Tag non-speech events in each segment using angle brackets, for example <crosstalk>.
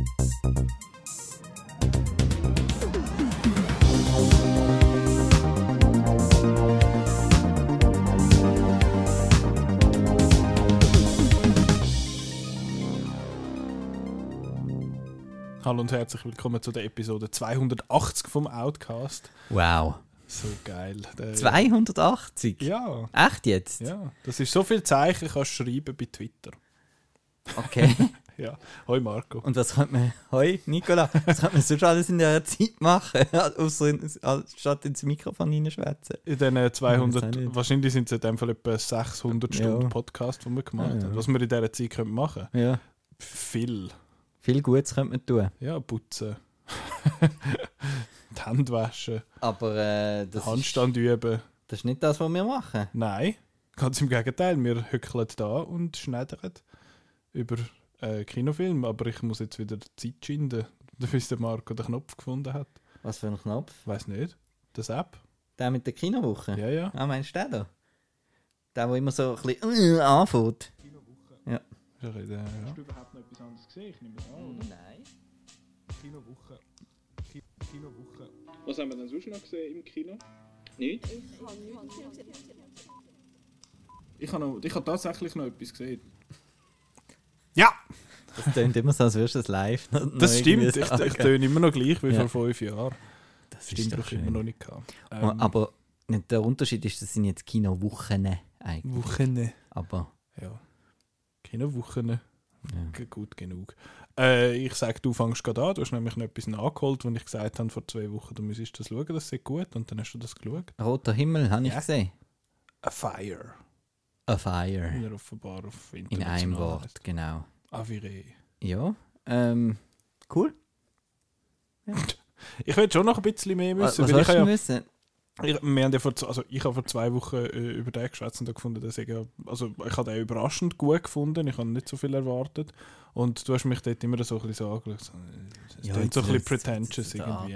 Hallo und herzlich willkommen zu der Episode 280 vom Outcast. Wow. So geil. Der, 280? Ja, Echt jetzt? ja. Das ist so viel Zeichen, kannst du schreiben bei Twitter. Okay. <laughs> Ja. Hoi Marco. Und was könnte man, hoi Nicola, was könnte man sonst alles in dieser Zeit machen, <laughs> Ausser in, statt ins Mikrofon reinschwätzen? In diesen Ich weiß auch 200, nicht. wahrscheinlich sind es in dem Fall etwa 600 Ja. Stunden Podcast, die wir gemacht Ja, ja. haben. Was wir in dieser Zeit können machen Ja. Viel. Viel Gutes könnte man tun. Ja, putzen. <laughs> die Hände waschen, Aber äh, das, ist, Handstand üben. das ist nicht das, was wir machen. Nein, ganz im Gegenteil. Wir hückeln da und schneidern über äh, Kinofilm. Aber ich muss jetzt wieder Zeit schinden, <laughs> bis der Marco den Knopf gefunden hat. Was für ein Knopf? Weiß nicht. Das App? Der mit der Kinowoche? Ja, ja. Ah, meinst du den da? Der, der immer so ein bisschen äh, anfängt? Ich rede, ja. Hast du überhaupt noch etwas anderes gesehen? Ich nehme es an, oder? Nein. Kinowoche. Ki Kinowoche. Was haben wir denn sonst noch gesehen im Kino? Nicht? Ich habe, noch, ich habe tatsächlich noch etwas gesehen. Ja, Das klingt immer so, als würdest du es live das stimmt. Ich, ich töne immer noch gleich wie Ja. vor fünf Jahren. Das stimmt doch doch immer noch nicht. Gehabt. Ähm, Aber der Unterschied ist, das sind jetzt Kinowochen eigentlich. Wochen. Aber Ja. Kinowochen. ja. Gut genug. Äh, ich sage, du fängst gerade an. Du hast nämlich noch etwas nachgeholt, wo ich gesagt habe vor zwei Wochen, du müsstest das schauen, das ist gut. Und dann hast du das geschaut. Roter Himmel habe ich Ja. gesehen. A Fire. A Fire. Wie er offenbar auf In einem Wort, genau. Avire. Ja. Ähm, cool. <laughs> Ich will schon noch ein bisschen mehr Was, müssen. was weil ich ja, müssen? ich, wir haben ja vor, also ich habe vor zwei Wochen äh, über den geschwätzt und gefunden, dass ich, ja- also ich habe den überraschend gut gefunden. Ich habe nicht so viel erwartet. Und du hast mich dort immer so ein bisschen so angeschaut. so, äh, Es Ja, so ein bisschen pretentious irgendwie.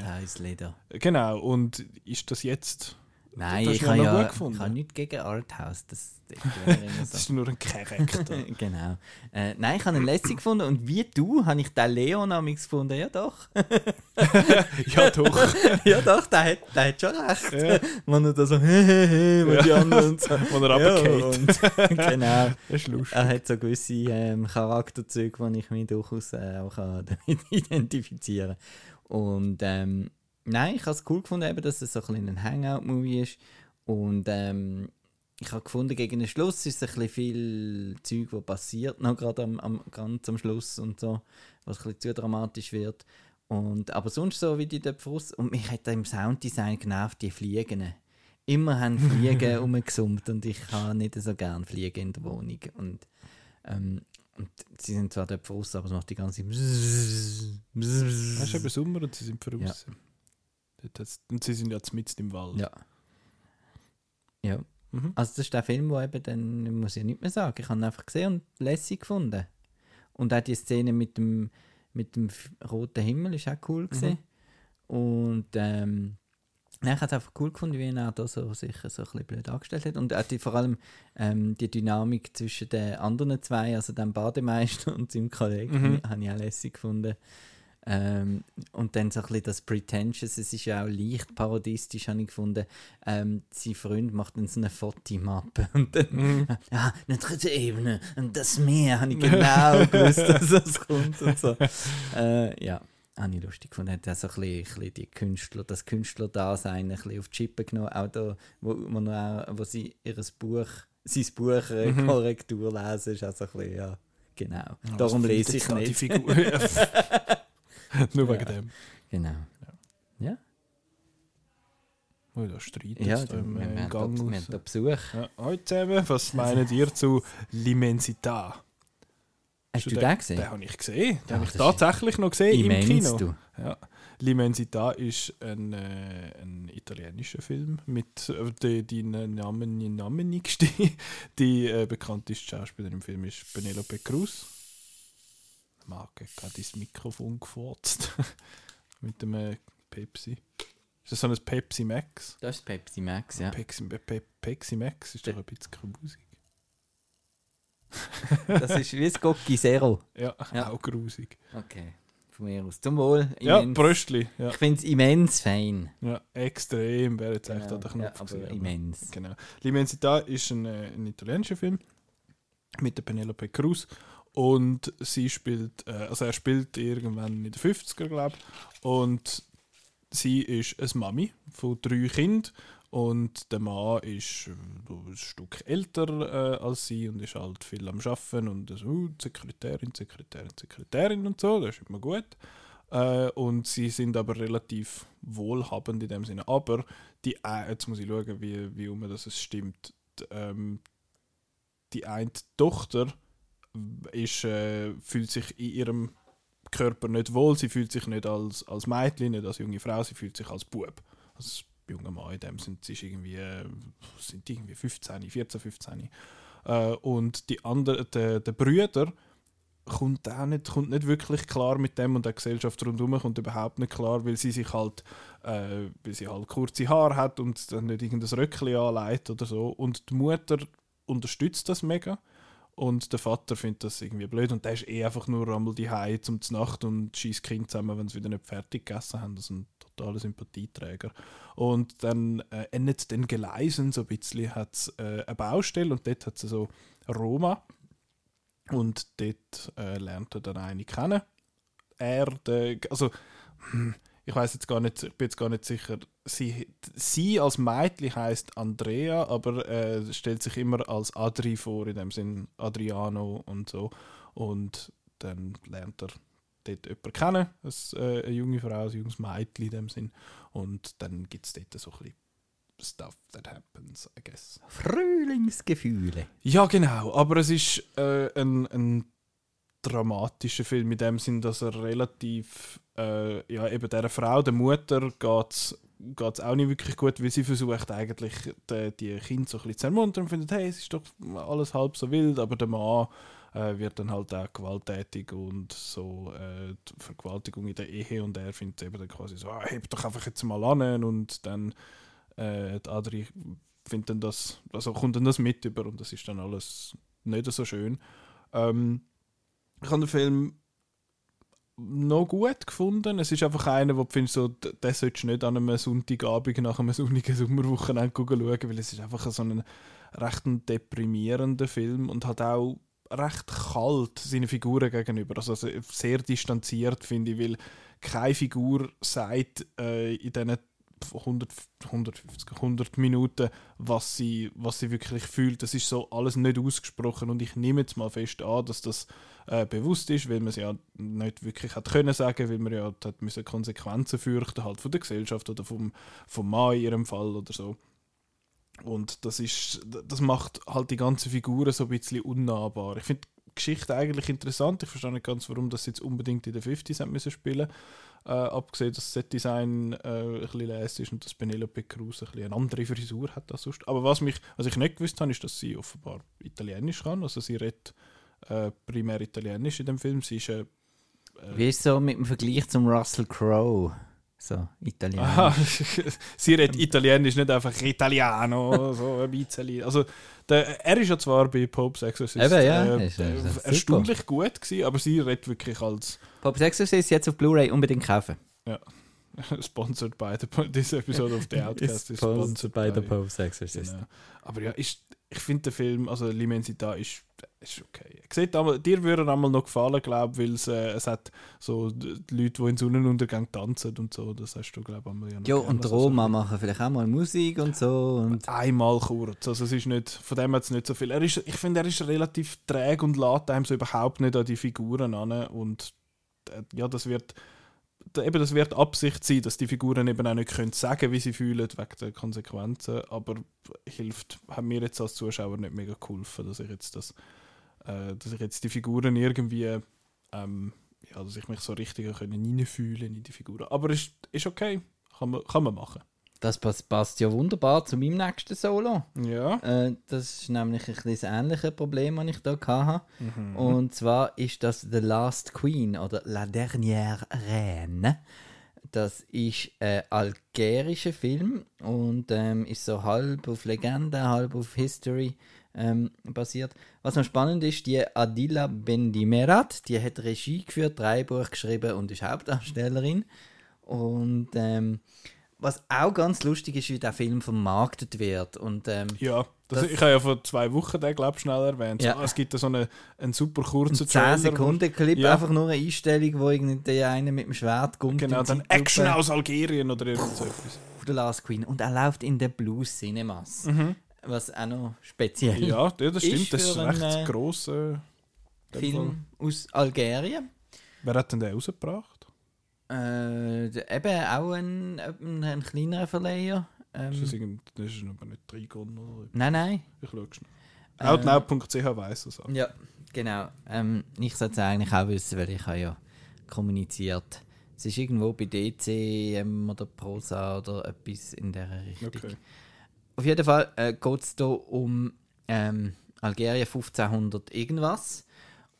Genau. Und ist das jetzt... Nein, ich habe ja ich habe nichts gegen Arthouse. Das, das <laughs> Das ist nur ein Charakter. <laughs> genau. Äh, nein, ich habe ihn lässig gefunden und wie du habe ich den Leon amix gefunden. Ja doch. <laughs> ja, doch. ja doch, der hat, der hat schon recht. Ja. Man da so hehehe, wenn die anderen so. Wo er runtergeht. und, genau. Das ist lustig. Er hat so gewisse ähm, Charakterzüge, die ich mich durchaus äh, auch kann damit identifizieren Und ähm, nein, ich habe es cool gefunden, eben, dass es so ein, bisschen ein Hangout-Movie ist. Und ähm, ich habe gefunden, gegen den Schluss ist es ein bisschen viel Zeug, was passiert, noch gerade am, am, ganz am Schluss und so, was ein bisschen zu dramatisch wird. Und, aber sonst so wie die dort Frust. Und mich hat im Sounddesign genervt, die Fliegen. Immer haben Fliegen <laughs> rumgesummt und ich habe nicht so gerne Fliegen in der Wohnung. Und, ähm, und sie sind zwar dort Frust, aber es macht die ganze Zeit. Es ist <laughs> eben Sommer und sie sind voraus. Dort hat's- Und sie sind jetzt mitten im Wald. Ja. Ja. Mhm. Also das ist der Film, wo eben dann, muss ich nicht mehr sagen, ich habe ihn einfach gesehen und lässig gefunden. Und auch die Szene mit dem, mit dem roten Himmel ist auch cool gesehen. Und ähm, ich habe es einfach cool gefunden, wie er da so sich so ein bisschen blöd angestellt hat. Und auch die, vor allem ähm, die Dynamik zwischen den anderen zwei, also dem Bademeister <laughs> und seinem Kollegen, Mhm. habe ich auch lässig gefunden. Ähm, und dann so ein bisschen das Pretentious, es ist ja auch leicht parodistisch, habe ich gefunden. Ähm, sein Freund macht dann so eine Fotomappe <laughs> und dann, Mhm. ja, eine dritte Ebene und das Meer, habe ich genau <laughs> gewusst, dass das kommt und so. Äh, ja, habe ich lustig gefunden. Hat auch so ein bisschen, ein bisschen die Künstler, das Künstlerdasein ein bisschen auf die Chippe genommen, auch da, wo, wo, auch, wo sie ihres Buch, sein Buch äh, Mhm. Korrektur lesen, ist auch so ein bisschen, ja, genau. Ja, Darum lese ich da die nicht. Figur? <laughs> <laughs> Nur wegen Ja. dem. Genau. Oh, da streitet Ja, im, wir, äh, im da, Gang. wir haben da Besuch. Ja, hallo zusammen, was meinen ihr zu L'Immensità? Hast du den- den gesehen? Den habe ich gesehen. Den Ja, habe ich tatsächlich noch gesehen im Kino. du. Ja. L'Immensità ist ein, äh, ein italienischer Film mit äh, die, die Namen, die namenigste, <laughs> die äh, bekannteste Schauspielerin im Film ist Penelope Cruz. Marke gerade ins Mikrofon gefurzt. <laughs> mit dem Pepsi. Ist das so ein Pepsi Max? Das ist Pepsi Max, ja. Pepsi, Pe Pe Pepsi Max ist doch ein bisschen grusig. <laughs> Das ist wie das Gocki Zero. Ja, Ja. auch grusig. Okay. von mir aus. Zum Wohl. Ja, immens. Bröstli. Ja, Ich finde es immens fein. ja extrem. Wäre jetzt echt Genau, an der Knopf ja, aber gewesen, immens. Genau. L'Immensità ist ein, äh, ein italienischer Film mit der Penelope Cruz und sie spielt, äh, also er spielt irgendwann in den 50er, glaube ich, und sie ist eine Mami von drei Kindern und der Mann ist äh, ein Stück älter äh, als sie und ist halt viel am Arbeiten und so, uh, Sekretärin, Sekretärin, Sekretärin und so, das ist immer gut. Äh, und sie sind aber relativ wohlhabend in dem Sinne. Aber die, äh, jetzt muss ich schauen, wie, wie um das es stimmt. Die, ähm, die eine Tochter ist, äh, fühlt sich in ihrem Körper nicht wohl. Sie fühlt sich nicht als, als Mädchen, nicht als junge Frau, sie fühlt sich als Bub. Als junger Mann in dem sind sie irgendwie, äh, sind irgendwie 15, 14, 15. Äh, und die andere, der, der Brüder kommt auch nicht, kommt nicht wirklich klar mit dem und der Gesellschaft rundherum kommt überhaupt nicht klar, weil sie sich halt, äh, weil sie halt kurze Haare hat und dann nicht irgendein Röckchen anlegt oder so. Und die Mutter unterstützt das mega und der Vater findet das irgendwie blöd und der ist eh einfach nur einmal die Hause zum Nacht und schießt Kind zusammen, wenn sie wieder nicht fertig gegessen haben. Das ist ein totaler Sympathieträger. Und dann äh, endet den Gleisen so ein bisschen, hat es äh, eine Baustelle und dort hat es so Roma und dort äh, lernt er dann eine kennen. Er, der, also hm, ich weiß jetzt gar nicht, ich bin jetzt gar nicht sicher. Sie, sie als Mädchen heißt Andrea, aber äh, stellt sich immer als Adri vor, in dem Sinn Adriano und so. Und dann lernt er dort jemanden kennen, das, äh, eine junge Frau, ein junges Mädchen in dem Sinn. Und dann gibt es dort so ein bisschen Stuff that happens, I guess. Frühlingsgefühle. Ja, genau. Aber es ist äh, ein, ein dramatischer Film in dem Sinn, dass er relativ, äh, ja, eben dieser Frau, der Mutter, geht es auch nicht wirklich gut, weil sie versucht eigentlich, die, die Kinder so ein bisschen zu ermuntern und findet, hey, es ist doch alles halb so wild, aber der Mann äh, wird dann halt auch gewalttätig und so äh, Vergewaltigung in der Ehe und er findet eben dann quasi so, ah, heb doch einfach jetzt mal an und dann äh, die Adri findet dann das, also kommt dann das mit über und das ist dann alles nicht so schön. Ähm, ich habe den Film noch gut gefunden. Es ist einfach einer, wo du findest, so, den solltest du nicht an einem Sonntagabend nach einem sonnigen Sommerwochenende schauen, weil es ist einfach so ein recht deprimierender Film und hat auch recht kalt seine Figuren gegenüber. Also se- sehr distanziert, finde ich, weil keine Figur sagt äh, in diesen 100, 150, 100 Minuten, was sie, was sie wirklich fühlt. Das ist so alles nicht ausgesprochen und ich nehme jetzt mal fest an, dass das äh, bewusst ist, weil man es ja nicht wirklich hat können sagen, weil man ja hat müssen Konsequenzen fürchten halt von der Gesellschaft oder vom, vom Mann in ihrem Fall oder so. Und das ist, das macht halt die ganze Figur so ein bisschen unnahbar. Ich finde Geschichte eigentlich interessant. Ich verstehe nicht ganz, warum das jetzt unbedingt in den 50s haben müssen spielen. Äh, abgesehen, dass das Setdesign äh, ein bisschen lässig ist und dass Penelope Cruz ein eine andere Frisur hat als sonst. Aber was, mich, was ich nicht gewusst habe, ist, dass sie offenbar Italienisch kann. Also sie redet äh, primär Italienisch in dem Film. Sie ist äh, äh, Wie ist so mit dem Vergleich zum Russell Crowe? So, Italienisch. <laughs> Sie redet Italienisch, nicht einfach Italiano, <laughs> so ein bisschen. Also, der, er ist ja zwar bei Pope's Exorcist Eben, ja, äh, ist- ist- ist erstaunlich gut gewesen, aber sie redet wirklich als Pop Exorcist jetzt auf Blu-ray unbedingt kaufen. <laughs> sponsored by the this episode of the Outcast is sponsored by, Pope's Exorcist. Genau. Aber ja, ist, ich finde den Film, also L'Immensità ist, ist okay. Sieht dir würde er einmal noch gefallen, glaube weil es, äh, es hat so die Leute, die in Sonnenuntergang tanzen und so, das hast du, glaube ich, einmal ja noch Ja, und Also, Roma machen vielleicht auch mal Musik und so. Und einmal kurz. Also es ist nicht, von dem hat es nicht so viel. Er ist, ich finde, er ist relativ träge und lädt einem so überhaupt nicht an die Figuren an. Und äh, ja, das wird, eben, das wird Absicht sein, dass die Figuren eben auch nicht können sagen wie sie fühlen, wegen der Konsequenzen. Aber hilft, hat mir jetzt als Zuschauer nicht mega geholfen, dass ich jetzt das, äh, dass ich jetzt die Figuren irgendwie, ähm, ja, dass ich mich so richtig können hineinfühlen in die Figuren. Aber ist, ist okay, kann man, kann man machen. das passt, passt ja wunderbar zu meinem nächsten Solo. Ja. Äh, das ist nämlich ein bisschen das ähnliche Problem, das ich da hatte. Mhm. Und zwar ist das The Last Queen oder La Dernière Reine. Das ist ein algerischer Film und ähm, ist so halb auf Legende, halb auf History ähm, basiert. Was noch spannend ist, die Adila Bendimerat, die hat Regie geführt, Drehbuch geschrieben und ist Hauptdarstellerin. Und ähm, was auch ganz lustig ist, wie der Film vermarktet wird. Und ähm, Ja, das, Das- ich habe ja vor zwei Wochen den, glaube ich, schnell erwähnt. Ja. So, es gibt da so einen, einen super kurzen ein 10 Sekunden Clip, Ja. einfach nur eine Einstellung, wo irgendwie der eine mit dem Schwert kommt. Genau, dann Action aus Algerien oder irgend so etwas. auf der Last Queen. Und er läuft in den Blues Cinemas. Was auch noch speziell. Ja, das stimmt. Das ist für recht einen, äh. Film aus Algerien. Wer hat denn den rausgebracht? Äh, eben auch ein, ein, ein kleinerer Verleiher. Ist das, Ähm, irgend, das ist aber nicht Trigon oder nein, nein. Ich schaue schnell. Äh, Outnow.ch weiss das auch. Ja, genau. Ähm, ich sollte es eigentlich auch wissen, weil ich habe ja kommuniziert. Es ist irgendwo bei DC ähm, oder Prosa oder etwas in der Richtung. Okay. Auf jeden Fall äh, geht es hier um ähm, Algerien 1500 irgendwas.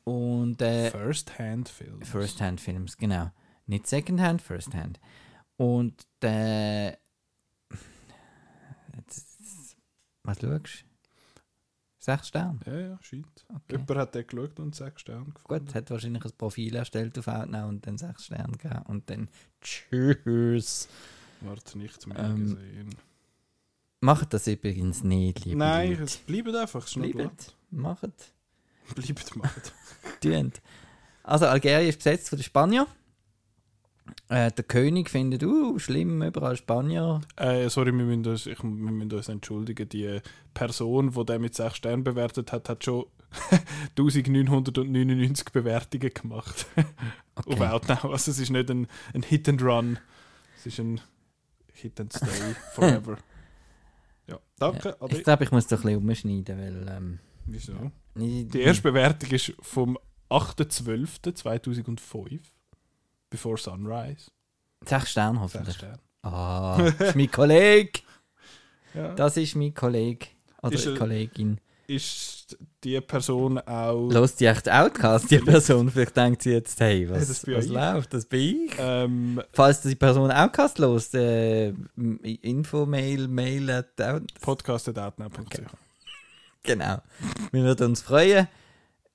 Und äh, First-Hand-Film. First-Hand-Films, genau. Nicht Second-Hand, First-Hand. Und. Jetzt- Was schaust du? Sechs Sterne. Ja, ja, scheint. Okay. Jemand hat den geschaut und sechs Sterne gefunden. Gut, hat wahrscheinlich ein Profil erstellt auf Outnow und dann sechs Sterne gegeben. Und dann Tschüss. Warte, nichts mehr Ähm, gesehen. Macht das übrigens nicht, liebe Nein, Leute. es bleibt einfach. Es. Bleibt. Macht. Bleibt, macht. Tönt. Also Algerien ist besetzt von den Spaniern. Äh, der König findet, uh, schlimm, überall Spanier. Äh, sorry, wir müssen, uns, ich, wir müssen uns entschuldigen. Die Person, die den mit 6 Sternen bewertet hat, hat schon <laughs> 1999 Bewertungen gemacht. <laughs> Auf Okay. Outnow. Also es ist nicht ein, ein Hit and Run. Es ist ein Hit and Stay <laughs> forever. Ja, danke. Adi. Ich glaube, ich muss doch ein bisschen umschneiden, weil... Ähm, Wieso? ich- Die erste Bewertung ist vom 8.12.2005. Before Sunrise. Sechs Sterne 6 hoffentlich. Sterne. Ah, das ist mein Kollege. <laughs> Ja. Das ist mein Kollege. Oder Ist Kollegin. Ist die Person auch... Los die echt Outcast, die <laughs> Person? Vielleicht denkt sie jetzt, hey, was, Hey, was läuft? Das bin ich. Ähm, Falls die Person Outcast los, äh, Infomail, Mail at out, podcast.outnow.ch Okay. Genau. Wir würden uns freuen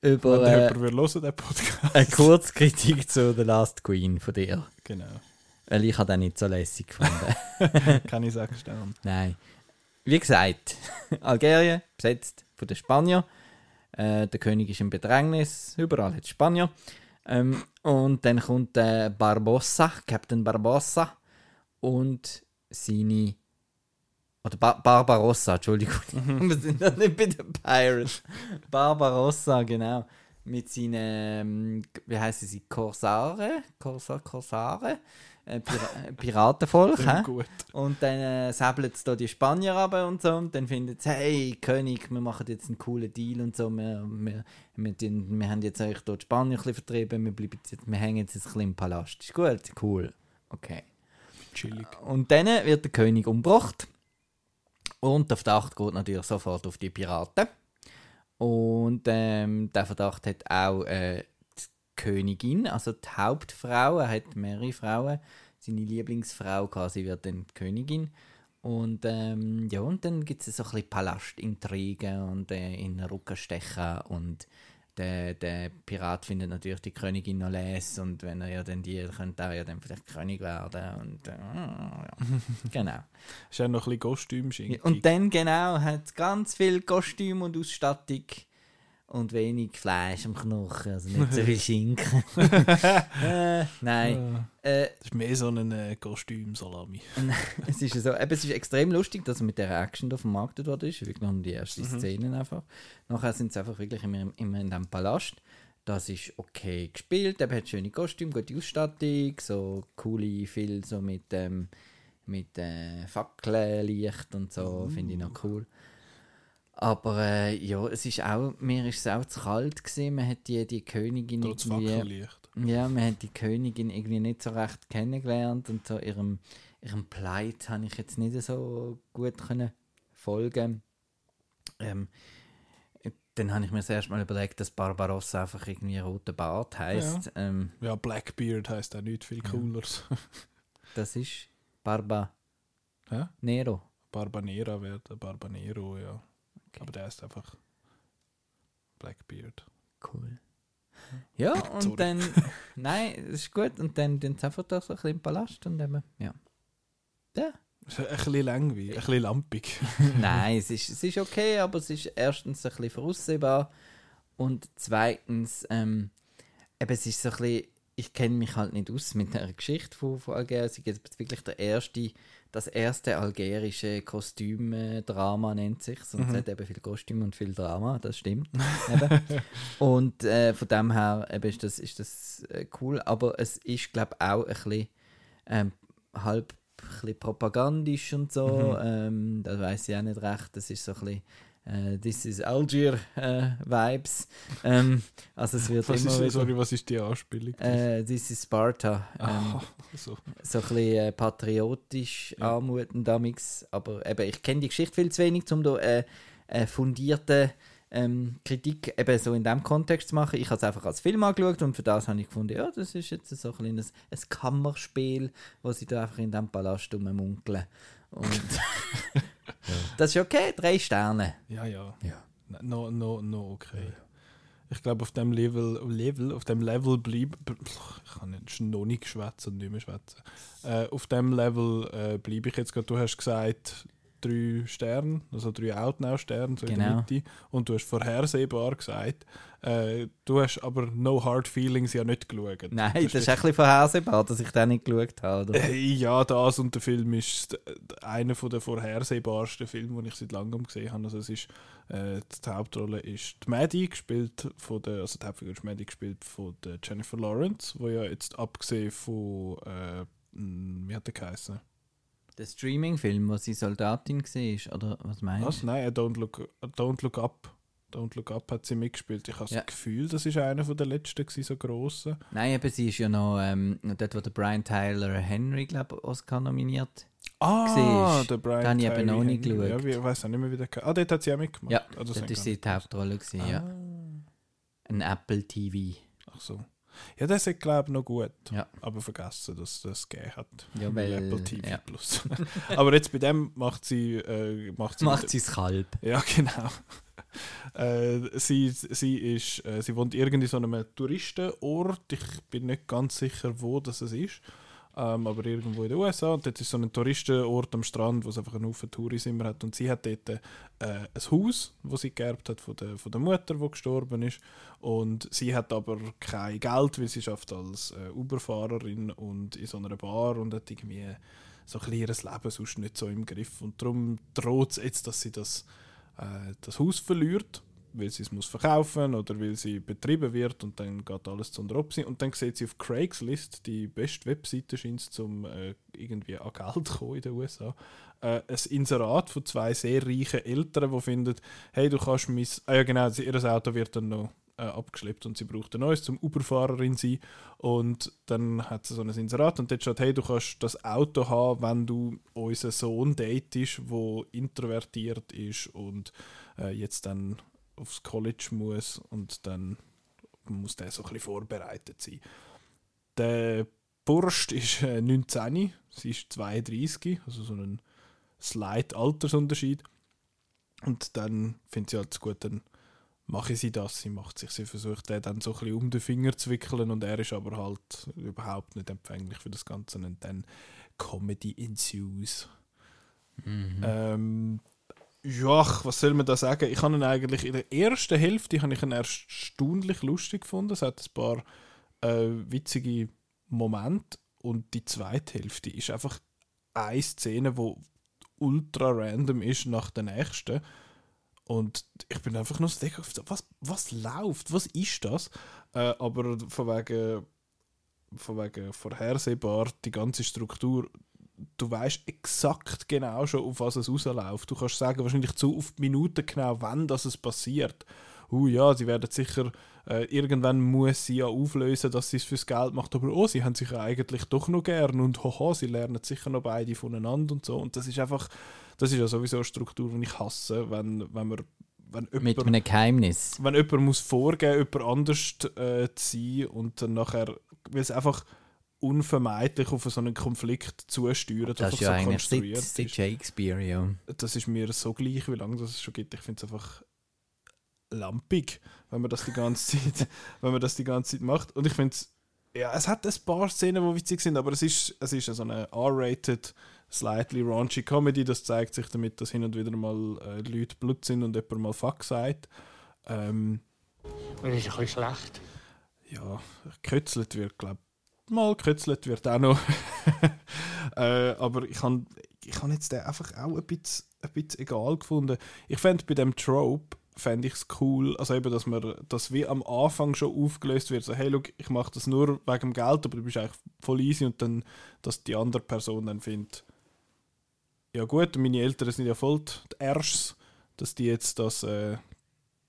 über Wenn äh, jemand will hören, den Podcast. eine Kurzkritik zu The Last Queen von dir. Genau. Weil ich habe den nicht so lässig gefunden. <laughs> Kann ich sagen, Stern. Nein. Wie gesagt, <laughs> Algerien besetzt von den Spaniern. Äh, der König ist im Bedrängnis, überall hat es Spanier. Ähm, und dann kommt äh, Barbossa, Captain Barbossa und seine. Oder ba Barbarossa, Entschuldigung. <laughs> <laughs> Wir sind noch nicht bei den Pirates. Barbarossa, genau. Mit seinen, ähm, wie heißen sie, Korsare? Korsa Korsare? Äh, Pira Piratenvolk, hä? Klingt gut. Und dann äh, säbeln sie da die Spanier runter und so. Und dann finden sie, hey, König, wir machen jetzt einen coolen Deal und so. Wir, wir, wir, tun- wir haben jetzt euch dort Spanier ein bisschen vertrieben. Wir, bleiben jetzt, wir hängen jetzt ein bisschen im Palast. Ist gut? Cool. Okay. Chillig. Und dann wird der König umgebracht. Und der Verdacht geht natürlich sofort auf die Piraten. Und ähm, der Verdacht hat auch äh, Königin, also die Hauptfrau. Er hat mehrere Frauen. Seine Lieblingsfrau quasi wird dann die Königin. Und ähm, ja, und dann gibt es so ein bisschen Palastintrigen und äh, in den Rücken stechen und der, der Pirat findet natürlich die Königin noch les und wenn er ja dann die, könnte er ja dann vielleicht König werden und äh, ja. <laughs> genau. Ist auch noch ein bisschen Kostümschinken. Und dann genau hat es ganz viel Kostüm und Ausstattung und wenig Fleisch am Knochen, also nicht so <laughs> viel Schinken. <laughs> äh, nein, äh, Das ist mehr so ein äh, Kostüm-Salami. <laughs> es ist so, eben, es ist extrem lustig, dass er mit der Action da vermarktet worden ist, wirklich nur die ersten Szenen einfach. Nachher sind sie einfach wirklich immer, immer in diesem Palast. Das ist okay gespielt, er hat schöne Kostüme, gute Ausstattung, so coole, viel so mit, ähm, mit äh, Fackellicht und so, finde ich noch cool. Aber äh, ja, es ist auch, mir ist es auch zu kalt gewesen. Man hat die, die Königin Trotz irgendwie... Ja, man hat die Königin irgendwie nicht so recht kennengelernt und so ihrem, ihrem Pleit habe ich jetzt nicht so gut können folgen. Ähm, dann habe ich mir das erste Mal überlegt, dass Barbarossa einfach irgendwie roter Bart heißt. Ähm, Ja, Blackbeard heisst auch nicht viel cooleres. <laughs> das ist Barba Hä? Nero. Barbanera der Barbanero, ja. Aber der ist einfach Blackbeard. Cool. Ja, und Sorry. dann. <laughs> Nein, das ist gut. Und dann sie einfach da so ein bisschen im Palast und eben. Ja. Ja. Ist Ein bisschen langweilig, ein bisschen lampig. <laughs> Nein, es ist, es ist okay, aber es ist erstens ein bisschen voraussehbar und zweitens, ähm, eben, es ist so ein bisschen, ich kenne mich halt nicht aus mit der Geschichte von, von Algerien. Es ist jetzt wirklich der erste, das erste algerische Kostümdrama nennt sich. Und es Mhm. hat eben viel Kostüm und viel Drama, das stimmt. <laughs> Und äh, von dem her eben ist das, ist das äh, cool, aber es ist, glaube ich, auch ein bisschen ähm, halb ein bisschen propagandisch und so. Mhm. Ähm, das weiß ich auch nicht recht. Das ist so ein bisschen äh, This is Algier äh, Vibes. Ähm, also es wird <laughs> Was immer ist, wieder, sorry, was ist die Anspielung? äh, This is Sparta. Ähm, Ah, <laughs> so. so ein bisschen äh, patriotisch Ja. anmutend damals. Aber eben, ich kenne die Geschichte viel zu wenig, um da äh, äh, fundierte ähm, Kritik eben so in dem Kontext zu machen. Ich habe es einfach als Film angeschaut und für das habe ich gefunden, ja, das ist jetzt so ein, kleines, ein Kammerspiel, wo sie da einfach in diesem Palast rummunkeln. Und <laughs> das ist okay, drei Sterne. Ja, ja. Ja. No, no, no, okay. Ich glaube, auf dem Level, Level, auf dem Level bleib, ich kann nicht noch nicht schwätzen und nicht mehr schwätzen. Äh, auf dem Level äh, bleibe ich jetzt gerade. Du hast gesagt drei Sterne, also drei Outnow-Sterne so in der Genau. Mitte. Und du hast vorhersehbar gesagt. Äh, du hast aber No Hard Feelings ja nicht geschaut. Nein, das ist ein bisschen vorhersehbar, dass ich den nicht geschaut habe. Äh, Ja, das und der Film ist d- einer der vorhersehbarsten Filme, die ich seit langem gesehen habe. Also es ist, äh, die Hauptrolle ist die Maddie, gespielt von der, also die Hauptfigur ist Maddie, gespielt von der Jennifer Lawrence, wo ja jetzt abgesehen von, äh, mh, wie hat der geheißen? Der Streaming-Film, wo sie Soldatin war, oder was meinst Was? du? Nein, äh, Don't Look, Don't Look Up. Don't Look Up hat sie mitgespielt. Ich habe Ja. das Gefühl, das ist einer von der letzten, gewesen, so grossen. Nein, eben, sie ist ja noch ähm, dort, wo der Brian Tyler Henry, glaube ich, Oscar nominiert. Ah, Siehst, der Brian den habe ich eben noch. Ja, geschaut. wie- ich weiß auch nicht mehr, wie der Ah, dort hat sie auch mitgemacht. Ja, Ah, das Dort war sie die Hauptrolle, gewesen, ja. Ah. Ein Apple TV. Ach so. Ja, das ist, glaube ich, noch gut. Ja. Aber vergessen, dass das gegeben hat. Ja, weil- Apple TV ja. Plus. <laughs> Aber jetzt bei dem macht sie. Äh, macht sie Macht sie Kalb. Ja, <laughs> genau. äh, sie, sie, ist, äh, sie wohnt irgendwie so einem Touristenort. Ich bin nicht ganz sicher, wo das ist. Ähm, aber irgendwo in den USA. Und dort ist so ein Touristenort am Strand, wo es einfach einen Haufen Touris immer hat. Und sie hat dort äh, ein Haus, das sie geerbt hat von der, von der Mutter, die gestorben ist. Und sie hat aber kein Geld, weil sie schafft als äh, Uberfahrerin und in so einer Bar und hat irgendwie so ein ihr Leben sonst nicht so im Griff. Und darum droht es jetzt, dass sie das, äh, das Haus verliert, weil sie es muss verkaufen oder weil sie betrieben wird und dann geht alles zu Opsi. Und dann sieht sie auf Craigslist, die beste Webseite scheint es, um äh, irgendwie an Geld kommen in den USA, äh, ein Inserat von zwei sehr reichen Eltern, die finden, hey, du kannst mein... Ah ja genau, ihr Auto wird dann noch äh, abgeschleppt und sie braucht ein neues zum Uberfahrerin sein und dann hat sie so ein Inserat und dort steht, hey, du kannst das Auto haben, wenn du unseren Sohn datest, der introvertiert ist und äh, jetzt dann aufs College muss und dann muss der so ein bisschen vorbereitet sein. Der Burst ist äh, 19, sie ist 32, also so ein slight Altersunterschied. Und dann findet sie halt gut, dann mache ich sie das. Sie macht sich, sie versucht den dann so ein bisschen um den Finger zu wickeln und er ist aber halt überhaupt nicht empfänglich für das Ganze. Und dann Comedy ensues. Mhm. Ähm, ja, was soll man da sagen? Ich habe ihn eigentlich in der ersten Hälfte habe ich ihn erstaunlich lustig gefunden. Es hat ein paar äh, witzige Momente und die zweite Hälfte ist einfach eine Szene, wo ultra random ist nach der nächsten. Und ich bin einfach nur so, was, was läuft? Was ist das? Äh, aber von wegen, von wegen vorhersehbar, die ganze Struktur, du weißt exakt genau schon, auf was es rausläuft. Du kannst sagen, wahrscheinlich zu auf die Minute genau, wann das es passiert. Uh ja, sie werden sicher, äh, irgendwann muss sie ja auflösen, dass sie es fürs Geld macht, aber oh, sie haben sich ja eigentlich doch noch gern und hoho, sie lernen sicher noch beide voneinander und so. Und das ist einfach, das ist ja sowieso eine Struktur, die ich hasse, wenn, wenn man wenn Mit jemand, einem Geheimnis. wenn jemand muss vorgeben, jemand anders äh, zu sein und dann nachher, weil es einfach unvermeidlich auf so einen Konflikt zusteuert, Das ist ja so eigentlich konstruiert seit, seit ist. Shakespeare, ja. Das ist mir so gleich, wie lange das es schon gibt. Ich finde es einfach lampig, wenn man das die ganze <laughs> Zeit, wenn man das die ganze Zeit macht. Und ich finde es, ja, es hat ein paar Szenen, die witzig sind, aber es ist, es ist so eine R-rated, slightly raunchy Comedy. Das zeigt sich damit, dass hin und wieder mal äh, Leute Blut sind und jemand mal Fuck sagt. Ähm, Das ist ein bisschen schlecht. ja, gekötzelt wird, glaube ich. Mal gekötzelt wird auch noch. <laughs> äh, aber ich habe ich hab jetzt den einfach auch ein bisschen, ein bisschen egal gefunden. Ich fände bei dem Trope, fände ich es cool, also eben, dass man das wie am Anfang schon aufgelöst wird, so hey, look, ich mache das nur wegen dem Geld, aber du bist eigentlich voll easy und dann, dass die andere Person dann findet, ja gut, meine Eltern sind ja voll die Ärsches, dass die jetzt das, äh,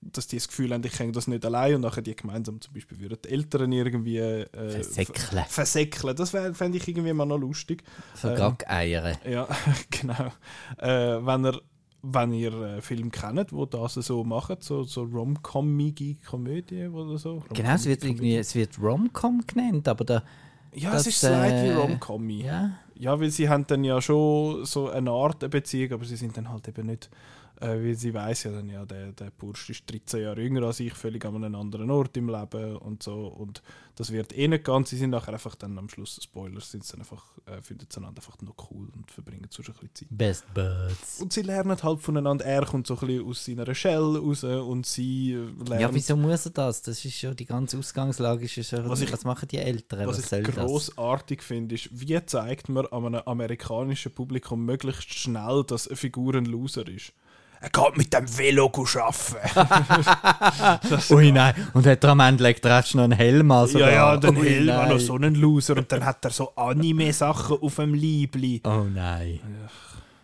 dass die das Gefühl haben, ich kann das nicht allein und nachher die gemeinsam zum Beispiel würden die Eltern irgendwie äh, Versäckeln. ver- versäckeln. Das fände ich irgendwie mal noch lustig. Vergackeiern. Ja, <laughs> genau. Äh, wenn ihr wenn ihr äh, Film kennt, wo das so machen, so, so rom-comige Komödie oder so. Genau, es wird irgendwie, es wird Rom-Com genannt, aber da, Ja, das, es ist slightly äh, rom-commy. ja, Ja, weil sie haben dann ja schon so eine Art Beziehung, aber sie sind dann halt eben nicht, äh, weil sie weiß ja dann ja, der, der Bursch ist 13 Jahre jünger als ich, völlig an einem anderen Ort im Leben und so und das wird eh nicht ganz, sie sind nachher einfach dann am Schluss, Spoilers, sind sie dann einfach, äh, finden sie einander einfach noch cool und verbringen so ein bisschen Zeit. Best Buds. Und sie lernen halt voneinander, er kommt so ein bisschen aus seiner Shell raus und sie äh, lernen... Ja, wieso muss er das? Das ist ja die ganze Ausgangslage. Ist ja schon, Was was, ich- machen die Eltern? Was, Was ich das? grossartig finde, ist, wie zeigt man an einem amerikanischen Publikum möglichst schnell, dass eine Figur ein Loser ist. Er geht mit dem Velo arbeiten. <laughs> <laughs> Ui nein, und hat er am Ende legt er erst noch einen Helm an. ja, ja, dann Ui, Helm war noch nein. so ein Loser und dann hat er so Anime-Sachen auf dem Liebli. Oh nein.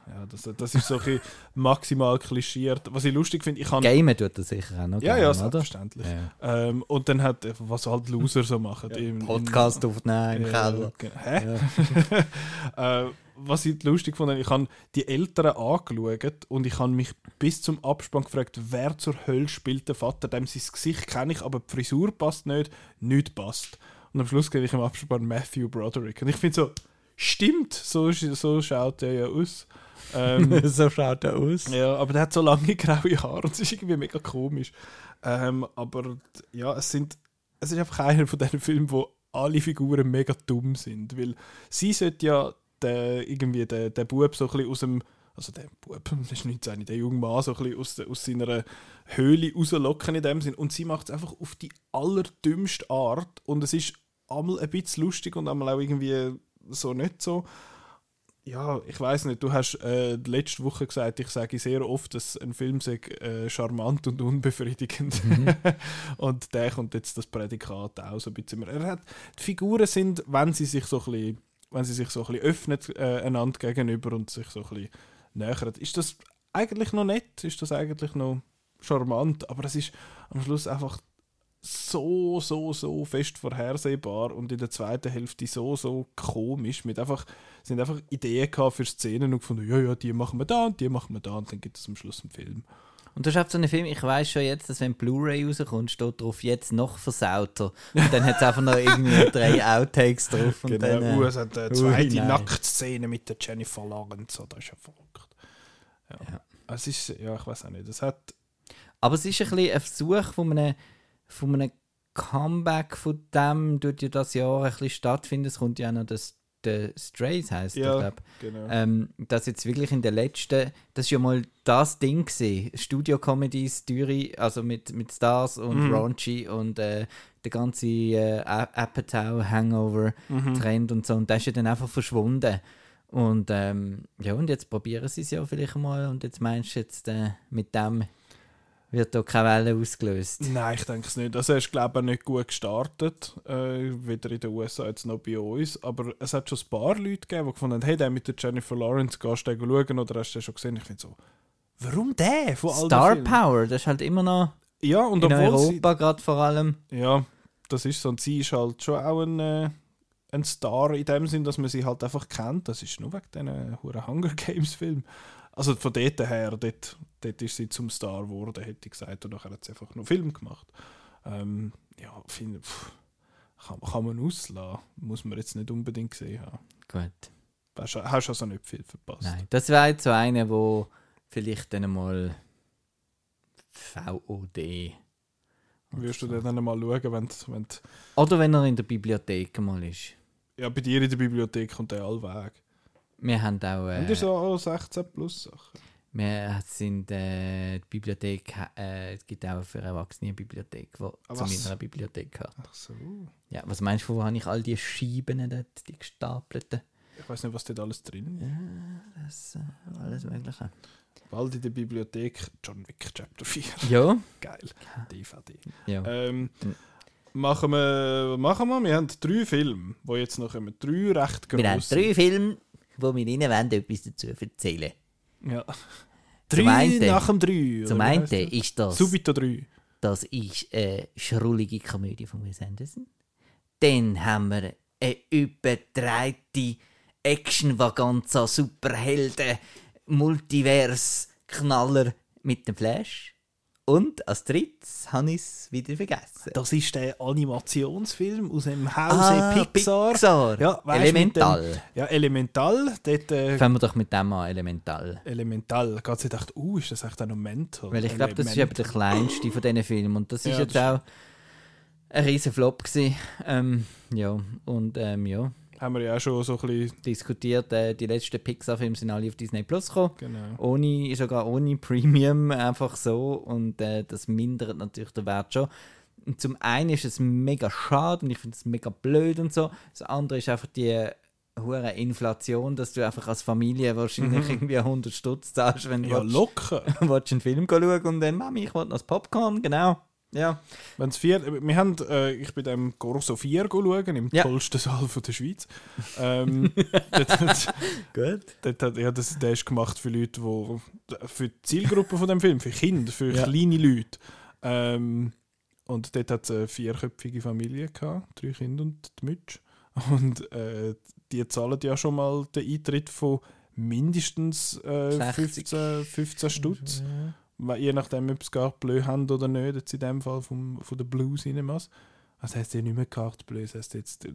Ja, das, das ist so ein maximal klischiert. Was ich lustig finde, ich kann... Gamen tut er sicher auch noch Ja, gerne, ja, oder? selbstverständlich. Ja. Ähm, und dann hat, was halt Loser so machen. im- im- Podcast aufnehmen im Ja, Keller. genau. Hä? <laughs> äh, was ich lustig fand, ich habe die Eltern angeschaut und ich habe mich bis zum Abspann gefragt, wer zur Hölle spielt der Vater, dem sein Gesicht kenne ich, aber die Frisur passt nicht, nichts passt. Und am Schluss kriege ich im Abspann Matthew Broderick. Und ich finde so, stimmt, so, so schaut er ja aus. Ähm, <laughs> so schaut er aus. ja, aber der hat so lange graue Haare und es ist irgendwie mega komisch. Ähm, aber ja, es sind es ist einfach einer von diesen Filmen, wo alle Figuren mega dumm sind, weil sie sollte ja der, irgendwie der, der Bub so ein bisschen aus dem also der Bub, <laughs> das ist nicht seine, der junge Mann so ein bisschen aus, aus seiner Höhle rauslocken in dem Sinn und sie macht es einfach auf die allerdümmste Art und es ist einmal ein bisschen lustig und einmal auch irgendwie so nicht so ja, ich weiß nicht, du hast äh, letzte Woche gesagt, ich sage sehr oft, dass ein Film sei, äh, charmant und unbefriedigend. <laughs> und der kommt jetzt das Prädikat auch so ein bisschen. mehr. Er hat, die Figuren sind, wenn sie sich so ein bisschen, wenn sie sich so ein bisschen öffnen äh, einander gegenüber und sich so ein bisschen nähern, ist das eigentlich noch nett, ist das eigentlich noch charmant, aber es ist am Schluss einfach so, so, so fest vorhersehbar und in der zweiten Hälfte so, so komisch. Mit einfach, sind einfach Ideen für Szenen und gefunden, ja, ja, die machen wir da und die machen wir da und dann gibt es am Schluss einen Film. Und du hast so einen Film, ich weiß schon jetzt, dass wenn Blu-ray rauskommt, steht drauf jetzt noch versauter. Und dann hat es einfach noch irgendwie <laughs> drei Outtakes drauf. Und genau, dann, äh, uh, es hat eine ui, zweite. Nacktszene mit der Jennifer Lawrence, das ist ja verrückt. Ja. Ja. Es ist, ja, ich weiß auch nicht, es hat, Aber es ist ein, bisschen ein Versuch von einem, von einem Comeback von dem, durch ja das Jahr ein bisschen stattfinden. Es kommt ja auch noch das The Strays heisst Ja. ich glaube. genau. Ähm, das jetzt wirklich in der letzten, das ist ja mal das Ding gesehen, Studio-Comedies, Dürre, also mit, mit Stars und Mhm. Raunchy und äh, der ganze äh, Apatow Hangover Mhm. Trend und so und das ist ja dann einfach verschwunden. Und ähm, ja, und jetzt probieren sie es ja vielleicht mal und jetzt meinst du jetzt, äh, mit dem wird da keine Welle ausgelöst. Nein, ich denke es nicht. Also er ist, glaube ich, nicht gut gestartet, äh, weder in den USA jetzt noch bei uns. Aber es hat schon ein paar Leute gegeben, die gefunden haben, hey, der mit der Jennifer Lawrence, gehst du schauen oder hast du den schon gesehen? Ich finde so, warum der von all Star? Power, das ist halt immer noch Ja, und in Europa gerade vor allem. Ja, das ist so. Und sie ist halt schon auch ein, äh, ein Star in dem Sinn, dass man sie halt einfach kennt. Das ist nur wegen diesen huren Hunger Games Film. Also von dort her, dort, dort ist sie zum Star geworden, hätte ich gesagt. Und nachher hat sie einfach nur Film gemacht. Ähm, ja, finde pff, kann, kann man auslassen. Muss man jetzt nicht unbedingt gesehen haben. Gut. Hast, hast also nicht viel verpasst. Nein, das wäre jetzt so eine, wo vielleicht dann mal VOD. Wirst du dann mal schauen, wenn, wenn Oder wenn er in der Bibliothek mal ist. ja, bei dir in der Bibliothek kommt der all weg. Wir haben auch. Äh, Und das ist auch 16 plus Sachen. Wir sind äh, die Bibliothek, äh, es gibt auch für Erwachsene eine Bibliothek, die Ah, zu meiner Bibliothek gehört. Ach so. Ja, was meinst du, wo habe ich all die Scheiben dort, die gestapelten? Ich weiß nicht, was dort alles drin ist. Ja, das äh, alles Mögliche. Bald in der Bibliothek John Wick Chapter 4. Ja, <laughs> Geil. DVD. ja. Ähm, Mhm. machen, wir, machen wir. Wir haben drei Filme, die jetzt noch kommen. Drei recht grosse. wir haben drei Filme, wo wir Ihnen wollen, etwas dazu erzählen Ja. <laughs> Zum Drei einen- nach dem drei. Zum einen ist das, Subito drei. das ist eine schrullige Komödie von Wes Anderson. Dann haben wir eine überdrehte Action-Vaganza, Superhelden, Multivers-Knaller mit dem Flash. Und als drittes habe ich es wieder vergessen. Das ist der Animationsfilm aus dem Hause Ah, Pixar. Pixar. Ja, weisst, Elemental. dem- Ja, Elemental. Dort, äh, Fangen wir doch mit dem an, Elemental. Elemental. Ganz ich dachte, uh, ist das echt noch Mental? Weil ich glaube, das ist eben der kleinste von diesen Filmen. Und das ist Ja, jetzt das auch ein riesen Flop gewesen. Ähm, ja, und ähm, ja, Haben wir ja auch schon so ein bisschen. diskutiert. Äh, die letzten Pixar-Filme sind alle auf Disney Plus gekommen. Genau. Ohne, sogar ohne Premium, einfach so. Und äh, das mindert natürlich den Wert schon. Und zum einen ist es mega schade und ich finde es mega blöd und so. Das andere ist einfach die hohe Inflation, dass du einfach als Familie wahrscheinlich irgendwie 100 Stutz zahlst, wenn du Mhm. Ja, willst- <laughs> willst einen Film schauen und dann, Mami, ich wollte noch das Popcorn, genau. Ja. Wenn's vier, wir haben, äh, ich bin dem Corso 4 schauen, im Ja. tollsten Saal von der Schweiz. Ähm, <laughs> dort, hat- Gut. dort, hat- ja, das, der ist gemacht für Leute, wo, für die Zielgruppe von dem Film, für Kinder, für Ja. kleine Leute. Ähm, und dort hat es eine vierköpfige Familie gehabt, drei Kinder und die Mütze. Und äh, die zahlen ja schon mal den Eintritt von mindestens äh, 60. 15, 15 Stutz. Weil Je nachdem, ob sie gar Bleu haben oder nicht, jetzt in dem Fall vom, von der Blue Cinemas. Das heisst ja nicht mehr Carte Bleu, das heisst jetzt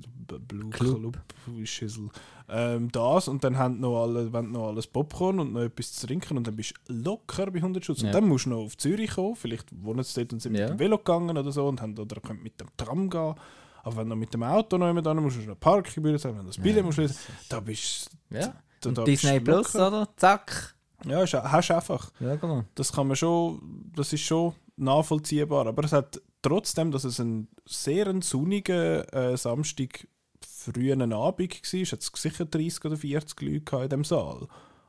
Blue Club. Club, Schüssel. Ähm, das und dann haben noch alle, wenn noch alles Popcorn und noch etwas zu trinken und dann bist du locker bei 100 Schutz. Ja. Und dann musst du noch auf Zürich kommen, vielleicht wohnen sie dort und sind Ja. mit dem Velo gegangen oder so und haben, oder könnt mit dem Tram gehen. Aber wenn du mit dem Auto noch jemand musst, musst du noch Parkgebühren zahlen, wenn du das Billett musst lesen, da bist Ja. da, da Disney du Plus, oder? Zack. Ja, ist, hast du einfach Schau mal. das kann man schon, das ist schon nachvollziehbar. Aber es hat trotzdem, dass es ein sehr ein sonniger äh, Samstag frühen Abend war, hat es sicher 30 oder 40 Leute in dem Saal.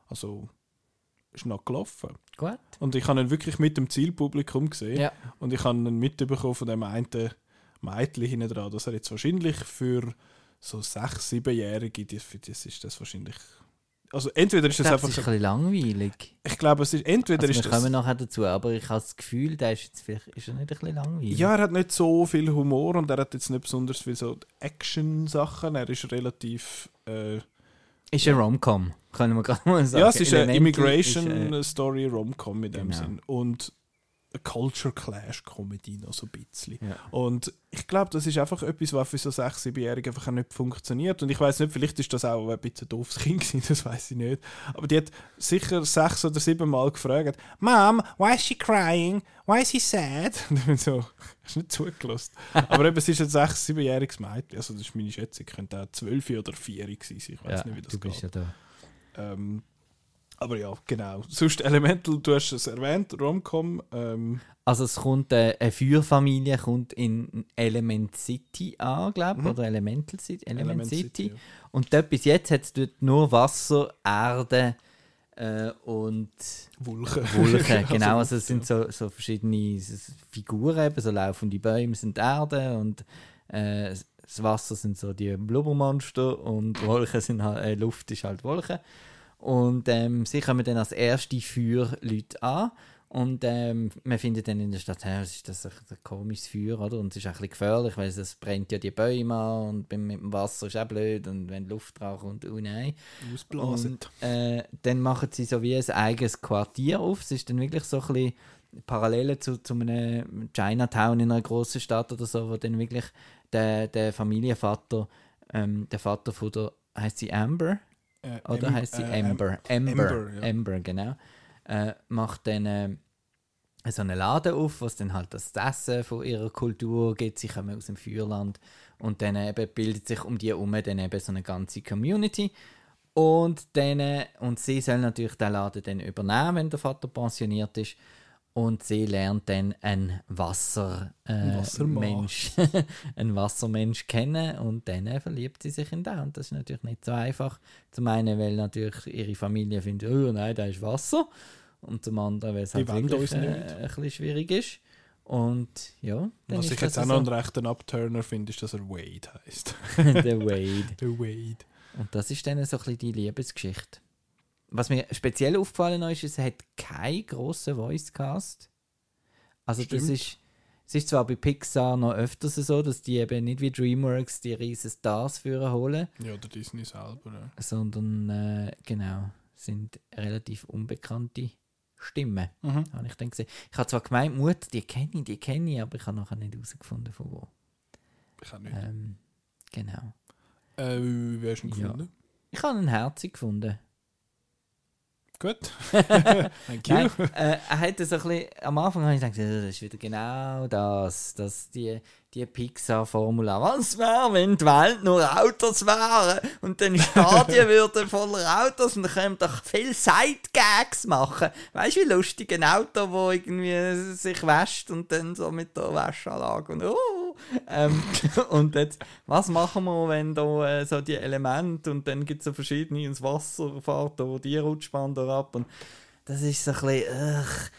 Also ist noch gelaufen. Gut. Und ich habe ihn wirklich mit dem Zielpublikum gesehen. Ja. Und ich habe ihn mitbekommen von dem einen Mädchen hinten dran, dass er jetzt wahrscheinlich für so 6-, 7-Jährige, die- für das ist das wahrscheinlich. Also entweder ist das glaube, einfach. es ist ein bisschen langweilig. ich glaube, es ist entweder Also wir ist das. kommen nachher dazu, aber ich habe das Gefühl, der ist jetzt vielleicht ist er nicht ein bisschen langweilig. Ja, er hat nicht so viel Humor und er hat jetzt nicht besonders viel so Action-Sachen. Er ist relativ. Äh, Ist ein Rom-Com, können wir gerade mal sagen. ja, es ist eine Elemental Immigration ist, äh, Story Rom-Com in dem genau. Sinn. Und Culture Clash Comedy noch so ein bisschen. Ja. Und ich glaube, das ist einfach etwas, was für so 6-, 7-Jährige einfach nicht funktioniert. Und ich weiß nicht, vielleicht ist das auch ein bisschen doofes Kind gewesen, <laughs> das weiß ich nicht. Aber die hat sicher sechs oder sieben Mal gefragt, Mom, why is she crying? Why is he sad? <laughs> Und ich bin so, <laughs> hast nicht zugelassen. Aber eben, es ist ein 6-, 7-jähriges Mädchen. Also das ist meine Schätzung. Könnte auch 12 oder 4 gewesen sein. Ich weiß ja, nicht, wie das du bist geht. ja da. Ähm, aber ja, genau. Sonst Elemental, du hast es erwähnt, Romcom. Ähm, Also es kommt äh, eine Feuerfamilie kommt in Element City an, glaube ich, Mhm. oder Elemental City, Element, Element City. City, ja. Und dort bis jetzt hat es dort nur Wasser, Erde äh, und Wulchen. Wolken. genau, <laughs> Also, es sind so, so verschiedene Figuren, eben, so laufende Bäume sind Erde und äh, das Wasser sind so die Blubbermonster und Wolken sind halt, äh, Luft ist halt Wolken. Und ähm, sie kommen dann als erste Feuerleute an. Und ähm, man findet dann in der Stadt, hey, was ist das ein, ein komisches Feuer, oder? Und es ist auch ein bisschen gefährlich, weil es brennt ja die Bäume an und mit dem Wasser ist auch blöd und wenn Luft drauf kommt, oh nein. Ausblasen. Äh, dann machen sie so wie ein eigenes Quartier auf. Es ist dann wirklich so ein bisschen Parallele zu, zu einem Chinatown in einer großen Stadt oder so, wo dann wirklich der, der Familienvater, ähm, der Vater von der, heißt sie Amber? Äh, Oder Em- heißt sie äh, Amber? Amber, Amber, ja. Amber, genau. Äh, macht dann, äh, so einen Laden auf, was dann halt das Essen von ihrer Kultur gibt. Sie kommen aus dem Feuerland und dann eben bildet sich um die herum dann eben so eine ganze Community. Und, dann, und sie soll natürlich den Laden dann übernehmen, wenn der Vater pensioniert ist. Und sie lernt dann einen Wasser, äh, Wassermann. Mensch, <laughs> einen Wassermensch kennen und dann verliebt sie sich in den. Und das ist natürlich nicht so einfach. Zum einen, weil natürlich ihre Familie findet, oh nein, da ist Wasser. Und zum anderen, weil es halt wirklich äh, ein bisschen schwierig ist. Und ja, Was ist ich jetzt auch noch einen so rechten Upturner finde, ist, dass er Wade heißt. <laughs> der Wade. <laughs> Der Wade. Und das ist dann so ein bisschen die Liebesgeschichte. Was mir speziell aufgefallen ist, es hat keinen grossen Voicecast. Also das Stimmt. ist, es ist zwar bei Pixar noch öfters so, dass die eben nicht wie DreamWorks die riesen Stars für holen, Ja, der Disney selber. Ja. sondern äh, genau, sind relativ unbekannte Stimmen, Mhm. habe ich dann gesehen. Ich habe zwar gemeint, Mutter, die kenne ich, die kenne ich, aber ich habe nachher nicht herausgefunden, von wo. Ich auch nicht. Ähm, genau. Äh, wie hast du ihn Ja. gefunden? Ich habe einen herzig gefunden. Gut. <laughs> Thank you. Nein, äh, er hatte so ein bisschen, am Anfang habe ich gedacht, das ist wieder genau das, dass die, die Pixar-Formula, was wäre, wenn die Welt nur Autos wären und dann Stadien <laughs> würden voller Autos und dann können wir doch viel Side-Gags machen. Weißt du, wie lustig ein Auto, wo irgendwie sich wäscht und dann so mit der Wäschanlage und oh. ähm, <laughs> und jetzt, was machen wir, wenn da äh, so die Elemente und dann gibt es so verschiedene ins Wasser fährt, da die Rutschbahn da ab und das ist so ein bisschen, ugh,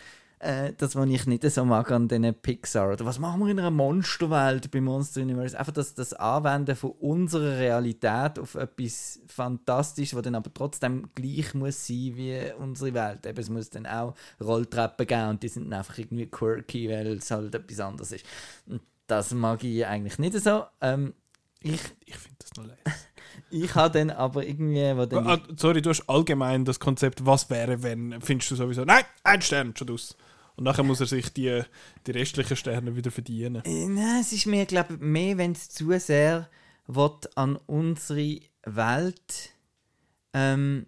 äh, das, was ich nicht so mag an diesen Pixar. Oder was machen wir in einer Monsterwelt bei Monster Universe? Einfach das, das Anwenden von unserer Realität auf etwas Fantastisches, was dann aber trotzdem gleich muss sein wie unsere Welt. Eben, es muss dann auch Rolltreppen geben und die sind dann einfach irgendwie quirky, weil es halt etwas anderes ist. Und das mag ich eigentlich nicht so. Ähm, ich Ich finde das noch leid. <laughs> ich habe dann aber irgendwie, wo dann Ah, sorry, du hast allgemein das Konzept, was wäre, wenn, findest du sowieso, nein, ein Stern, schon aus. Und nachher muss er sich die, die restlichen Sterne wieder verdienen. Äh, Nein, es ist mir, glaube ich, mehr, wenn es zu sehr will an unsere Welt. Ähm,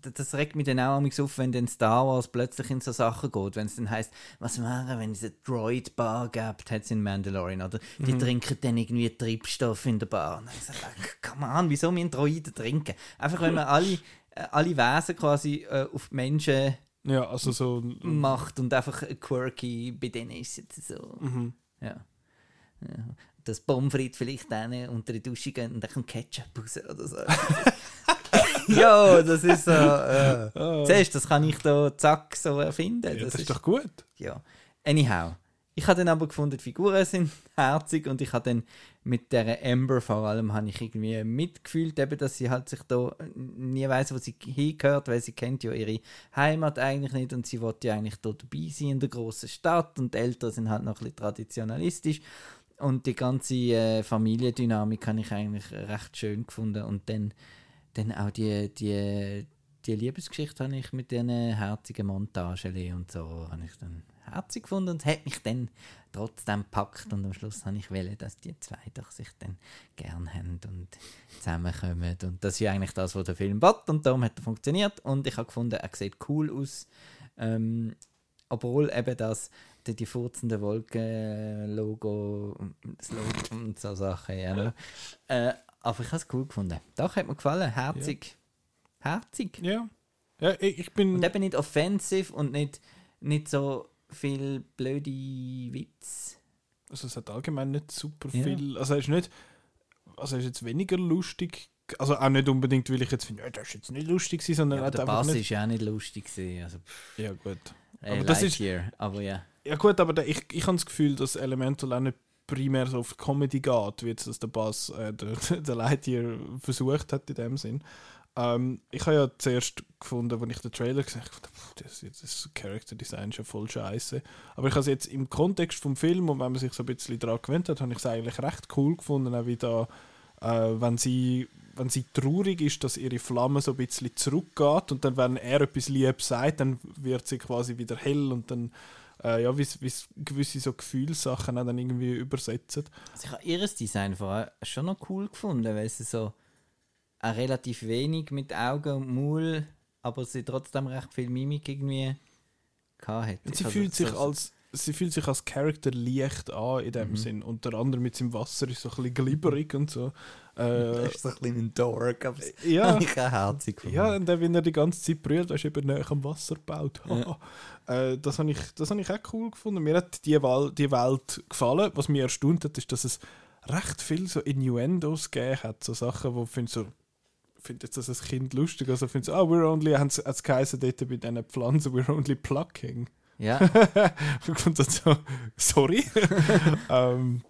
das regt mich dann auch auf, wenn dann Star Wars plötzlich in so Sachen geht. Wenn es dann heisst, was wäre, wenn es eine Droid-Bar gibt, hat es in Mandalorian. Oder die trinken dann irgendwie Treibstoff in der Bar. Und dann sage ich, come on, wieso müssen Droiden trinken? Einfach, wenn man <laughs> alle, äh, alle Wesen quasi äh, auf Menschen Ja, also so. macht und einfach quirky bei denen ist es so. Mhm. Ja. ja. Das Pommes frites vielleicht dann unter die Dusche gehen und dann Ketchup raus oder so. <laughs> ja, das ist so. Äh. Ah, Siehst das kann ich da zack so erfinden. ja, das, das ist doch gut. ja. Anyhow. Ich habe dann aber gefunden, die Figuren sind <laughs> herzig und ich habe dann mit der Amber vor allem habe ich irgendwie mitgefühlt, eben, dass sie halt sich da nie weiß, wo sie hingehört, weil sie kennt ja ihre Heimat eigentlich nicht und sie wollte ja eigentlich dort dabei sein in der großen Stadt und die Eltern sind halt noch ein bisschen traditionalistisch. Und die ganze äh, Familiendynamik habe ich eigentlich recht schön gefunden und dann, dann auch die, die, die Liebesgeschichte habe ich mit diesen herzigen Montagen und so habe ich dann herzig gefunden und es hat mich dann trotzdem gepackt und am Schluss habe ich wollen, dass die zwei doch sich dann gern haben und zusammenkommen und das ist ja eigentlich das, was der Film will und darum hat er funktioniert und ich habe gefunden, er sieht cool aus, ähm, obwohl eben das die, die furzende Wolken-Logo, und so Sachen, ja. ne? Äh, aber ich habe es cool gefunden. Doch, hat mir gefallen. Herzig. Herzig. Ja. ja ich ich bin. Und eben nicht offensiv und nicht, nicht so viel blöde Witz. Also es hat allgemein nicht super Ja. viel. Also er ist nicht. Also ist jetzt weniger lustig. Also auch nicht unbedingt, weil ich jetzt finde, ja, das ist jetzt nicht lustig gewesen, sondern Ja, hat der einfach Bass nicht. ist ja auch nicht lustig gewesen. Also, pff, Ja gut. Aber das ist- Lightyear, aber ja. Ja gut, aber der, ich, ich habe das Gefühl, dass Elemental auch nicht primär so auf Comedy geht, wie jetzt das der Bass, äh, der, <laughs> der Lightyear versucht hat in dem Sinn. Ähm, ich habe ja zuerst gefunden, als ich den Trailer gesehen habe, das, das Character Design ist ja voll scheiße. Aber ich habe es jetzt im Kontext vom Film und wenn man sich so ein bisschen daran gewöhnt hat, habe ich es eigentlich recht cool gefunden, auch wie da, äh, wenn sie wenn sie traurig ist, dass ihre Flamme so ein bisschen zurückgeht und dann, wenn er etwas lieb sagt, dann wird sie quasi wieder hell und dann äh, ja, wie gewisse so Gefühlssachen dann irgendwie übersetzen. Also ich habe ihres Design vorher schon noch cool gefunden, weil sie so auch relativ wenig mit Augen und Maul, aber sie trotzdem recht viel Mimik irgendwie hatte. Und sie fühlt sich so- als sie fühlt sich als Charakter leicht an in dem Mhm. Sinn. Und der andere mit seinem Wasser ist so ein bisschen glibberig und so. Er Äh, ist so ein bisschen ein Dork, aber das ja, habe <laughs> ich auch herzig gefunden. ja, und dann, wenn er die ganze Zeit brüllt, ist eben näher am Wasser gebaut. Ja. <laughs> äh, das habe ich, das hab ich auch cool gefunden. Mir hat die, Wal die Welt gefallen. Was mich erstaunt hat, ist, dass es recht viel so Innuendos gegeben hat. So Sachen, wo ich finde so finde jetzt das als Kind lustig. Also finde so, ah, we're only, haben es geheißen dort bei diesen Pflanzen, we're only plucking. Ja, <laughs> Und dann so, sorry. <laughs> ähm,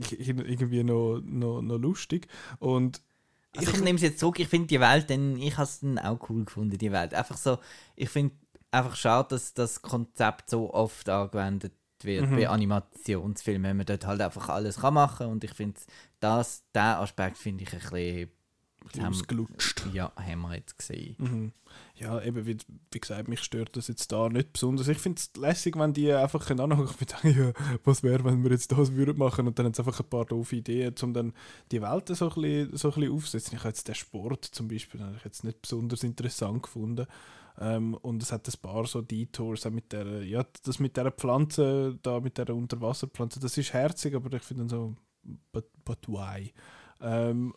ich- ich- irgendwie noch, noch, noch lustig. Und also ich nehme es jetzt zurück. Ich finde die Welt, dann, ich habe es dann auch cool gefunden, die Welt. Einfach so, ich finde einfach schade, dass das Konzept so oft angewendet wird Mhm. bei Animationsfilmen, wenn man dort halt einfach alles kann machen und ich finde, das, den Aspekt finde ich ein bisschen, haben- ausgelutscht. ja, haben wir jetzt gesehen. Mhm. Ja, eben, wie, wie gesagt, mich stört das jetzt da nicht besonders. Ich finde es lässig, wenn die einfach können anhören und <laughs> sagen, ja, was wäre, wenn wir jetzt das würden machen und dann haben sie einfach ein paar doofe Ideen, um dann die Welt so ein bisschen, so ein bisschen aufzusetzen. Ich habe jetzt den Sport zum Beispiel ich jetzt nicht besonders interessant gefunden. Ähm, und es hat ein paar so Detours, auch mit der, ja, das mit der Pflanze, da mit der Unterwasserpflanze, das ist herzig, aber ich finde dann so, but, but why? Ähm,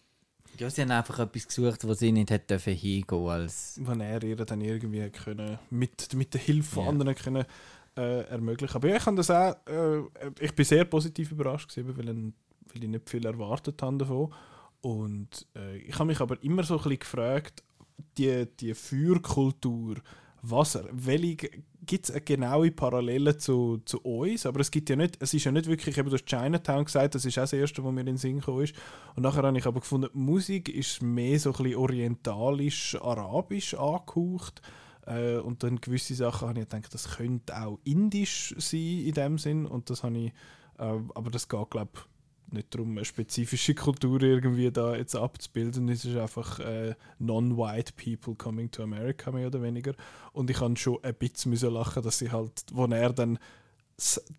Ja, sie haben einfach etwas gesucht, wo sie nicht hätte dürfen hingehen als wenn er ihr dann irgendwie können, mit, mit der Hilfe von Ja. anderen können, äh, ermöglichen. Aber ja, ich das auch, äh, ich bin sehr positiv überrascht gewesen, weil, weil ich nicht viel erwartet habe davon. Und äh, ich habe mich aber immer so ein bisschen gefragt, die, die Feuerkultur, was, welche, gibt es eine genaue Parallele zu, zu uns? Aber es gibt ja nicht, es ist ja nicht wirklich, eben du Chinatown gesagt, das ist auch das Erste, was mir in den Sinn gekommen ist. Und nachher habe ich aber gefunden, die Musik ist mehr so ein bisschen orientalisch-arabisch angehaucht. Äh, und dann gewisse Sachen habe ich gedacht, das könnte auch indisch sein in dem Sinn. Und das habe ich, äh, aber das geht, glaube ich, nicht darum, eine spezifische Kultur irgendwie da jetzt abzubilden. Es ist einfach äh, non-white people coming to America, mehr oder weniger. Und ich habe schon ein bisschen lachen, dass sie halt, wo er dann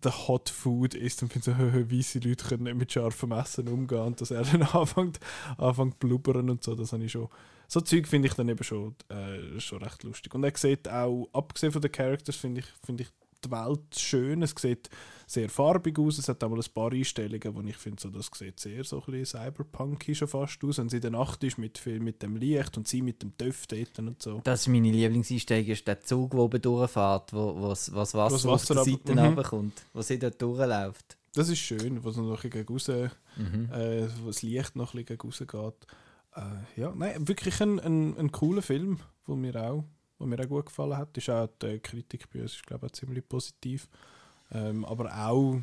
der Hot Food ist und finde so, <laughs> weiße Leute können nicht mit scharfem Essen umgehen und dass er <laughs> dann anfängt, anfängt blubbern und so, das habe ich schon, so Zeug finde ich dann eben schon, äh, schon recht lustig. Und er sieht auch, abgesehen von den Characters, finde ich, finde ich die Welt schön, es sieht sehr farbig aus, es hat auch mal ein paar Einstellungen, wo ich finde, so, das sieht sehr so ein bisschen cyberpunky schon fast aus, wenn sie in der Nacht ist mit, viel, mit dem Licht und sie mit dem Töff dort und so. Das ist meine Lieblingseinstellung, ist der Zug, der oben durchfährt, wo, wo das was Wasser, auf Wasser der ab- Seite mhm. runterkommt, wo sie dort durchläuft. Das ist schön, wo so noch ein bisschen raus, Mhm. äh, wo das Licht noch ein bisschen gegen raus geht. Äh, ja, nein, wirklich ein, ein, ein cooler Film, wo mir auch, wo mir auch gut gefallen hat. Ist auch die Kritik bei uns, ist, glaube ich, auch ziemlich positiv. Ähm, aber auch,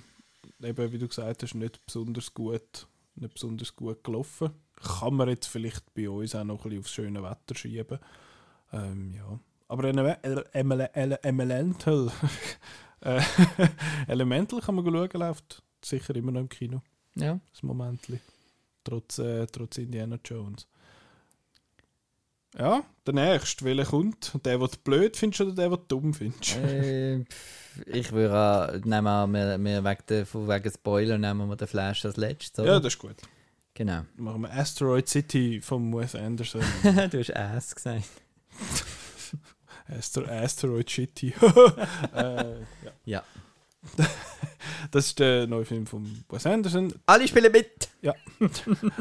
eben, wie du gesagt hast, nicht besonders gut, nicht besonders gut gelaufen. Kann man jetzt vielleicht bei uns auch noch ein bisschen aufs schöne Wetter schieben. Ähm, ja. Aber Ele- Ele- Ele- Ele- Elemental, <laughs> äh, <laughs> Elemental kann man schauen, läuft sicher immer noch im Kino Ja. das Momentli. Trotz, äh, trotz Indiana Jones. Ja, der nächste, welcher kommt? Der, den du blöd findest oder der, den du dumm findest? äh, ich würde nehmen wir, wir, wir wegen, der, wegen Spoiler nehmen wir den Flash als letztes, oder? ja, das ist gut. genau. Machen wir Asteroid City von Wes Anderson. <laughs> du hast Ass gesagt. <laughs> Aster Asteroid City. <laughs> äh, ja. Ja. Das ist der neue Film von Wes Anderson. Alle spielen mit!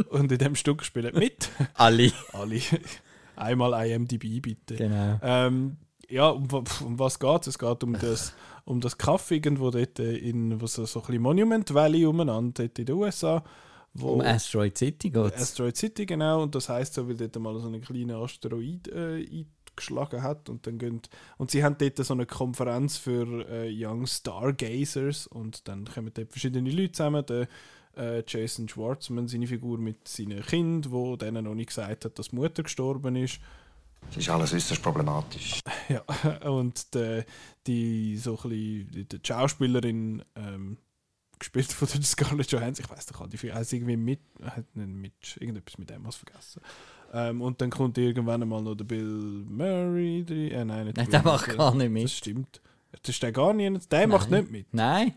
Und in dem Stück spielen mit Alle. alle. Einmal IMDb bitte. Genau. Ähm, ja, um, um was geht es? Es geht um das, <laughs> um das Kaff irgendwo dort in was so, so ein bisschen Monument Valley umeinander, dort in den USA. Wo Um Asteroid City geht es. Asteroid City, genau. Und das heißt so, weil dort mal so einen kleinen Asteroid äh, eingeschlagen hat. Und, dann gehen, und sie haben dort so eine Konferenz für äh, Young Stargazers. Und dann kommen dort verschiedene Leute zusammen. Der, äh, Jason Schwartzman, seine Figur mit seinem Kind, wo denen noch nicht gesagt hat, dass die Mutter gestorben ist. Es ist alles äußerst problematisch. <laughs> Ja, und der, die so ein bisschen, die, die Schauspielerin, ähm, gespielt von der Scarlett Johansson, ich weiß doch auch, die heißt irgendwie mit, hat nicht mit, irgendetwas mit dem was vergessen. Ähm, und dann kommt irgendwann einmal noch der Bill Murray drin. Äh, nein, nicht Nein, der macht gar nicht Das mit. stimmt. Das ist der gar nicht, der macht Nein. nicht mit. Nein,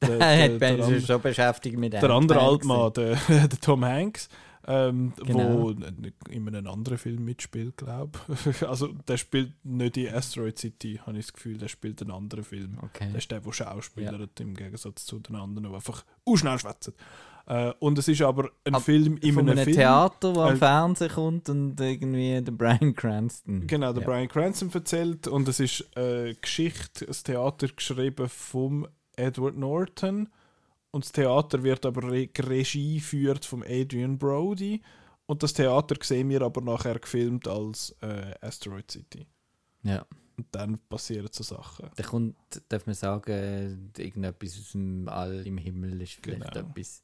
<laughs> Der, der der, der, schon beschäftigt mit der andere Altmann, der, <laughs> der Tom Hanks, ähm, Genau. wo in einem anderen Film mitspielt, glaube ich. <laughs> Also der spielt nicht in Asteroid City, habe ich das Gefühl, der spielt einen anderen Film. Okay. Das ist der, der Schauspieler hat, im Gegensatz zu den anderen, die einfach schnell schwätzen. Äh, und es ist aber ein Ab- Film in einem einem Film. Theater, wo am Äh, Fernsehen kommt und irgendwie der Brian Cranston. Genau, der ja. Brian Cranston erzählt und es ist eine Geschichte, ein Theater geschrieben vom Edward Norton und das Theater wird aber Re Regie geführt vom Adrian Brody und das Theater sehen wir aber nachher gefilmt als äh, Asteroid City. Ja. Und dann passieren so Sachen. Da kommt, darf man sagen, äh, irgendetwas aus dem All im Himmel ist vielleicht Genau. etwas.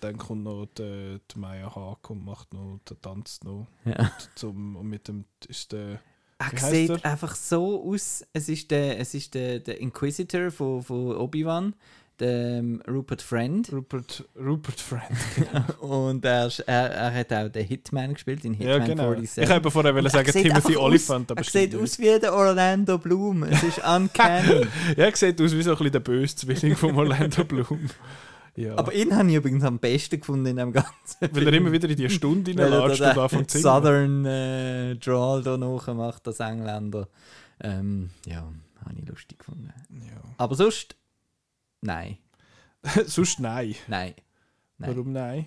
Dann kommt noch die, die Maya Haag und macht noch den Tanz noch Ja. zum, und mit dem ist der Er sieht er? einfach so aus. Es ist der, es ist der, der Inquisitor von, von Obi-Wan, der ähm, Rupert Friend. Rupert, Rupert Friend. <laughs> <laughs> Und er, er, er hat auch den Hitman gespielt in ja, Hitman genau. 47. Ich habe vorher wollen sagen Timothy Oliphant, aber Er sieht aus wie der Orlando Bloom. Es ist <laughs> uncanny. Ja, er sieht aus wie so ein bisschen der böse Zwilling von Orlando Bloom. Ja. Aber ihn habe ich übrigens am besten gefunden in dem ganzen weil er immer wieder in die Stunde <laughs> da und anfängt zu. Southern äh, Drawl da nachmacht, das Engländer. Ähm, ja, habe ich lustig gefunden. Aber sonst, nein, Ja. <laughs> Sonst nein. nein. Nein. Warum nein?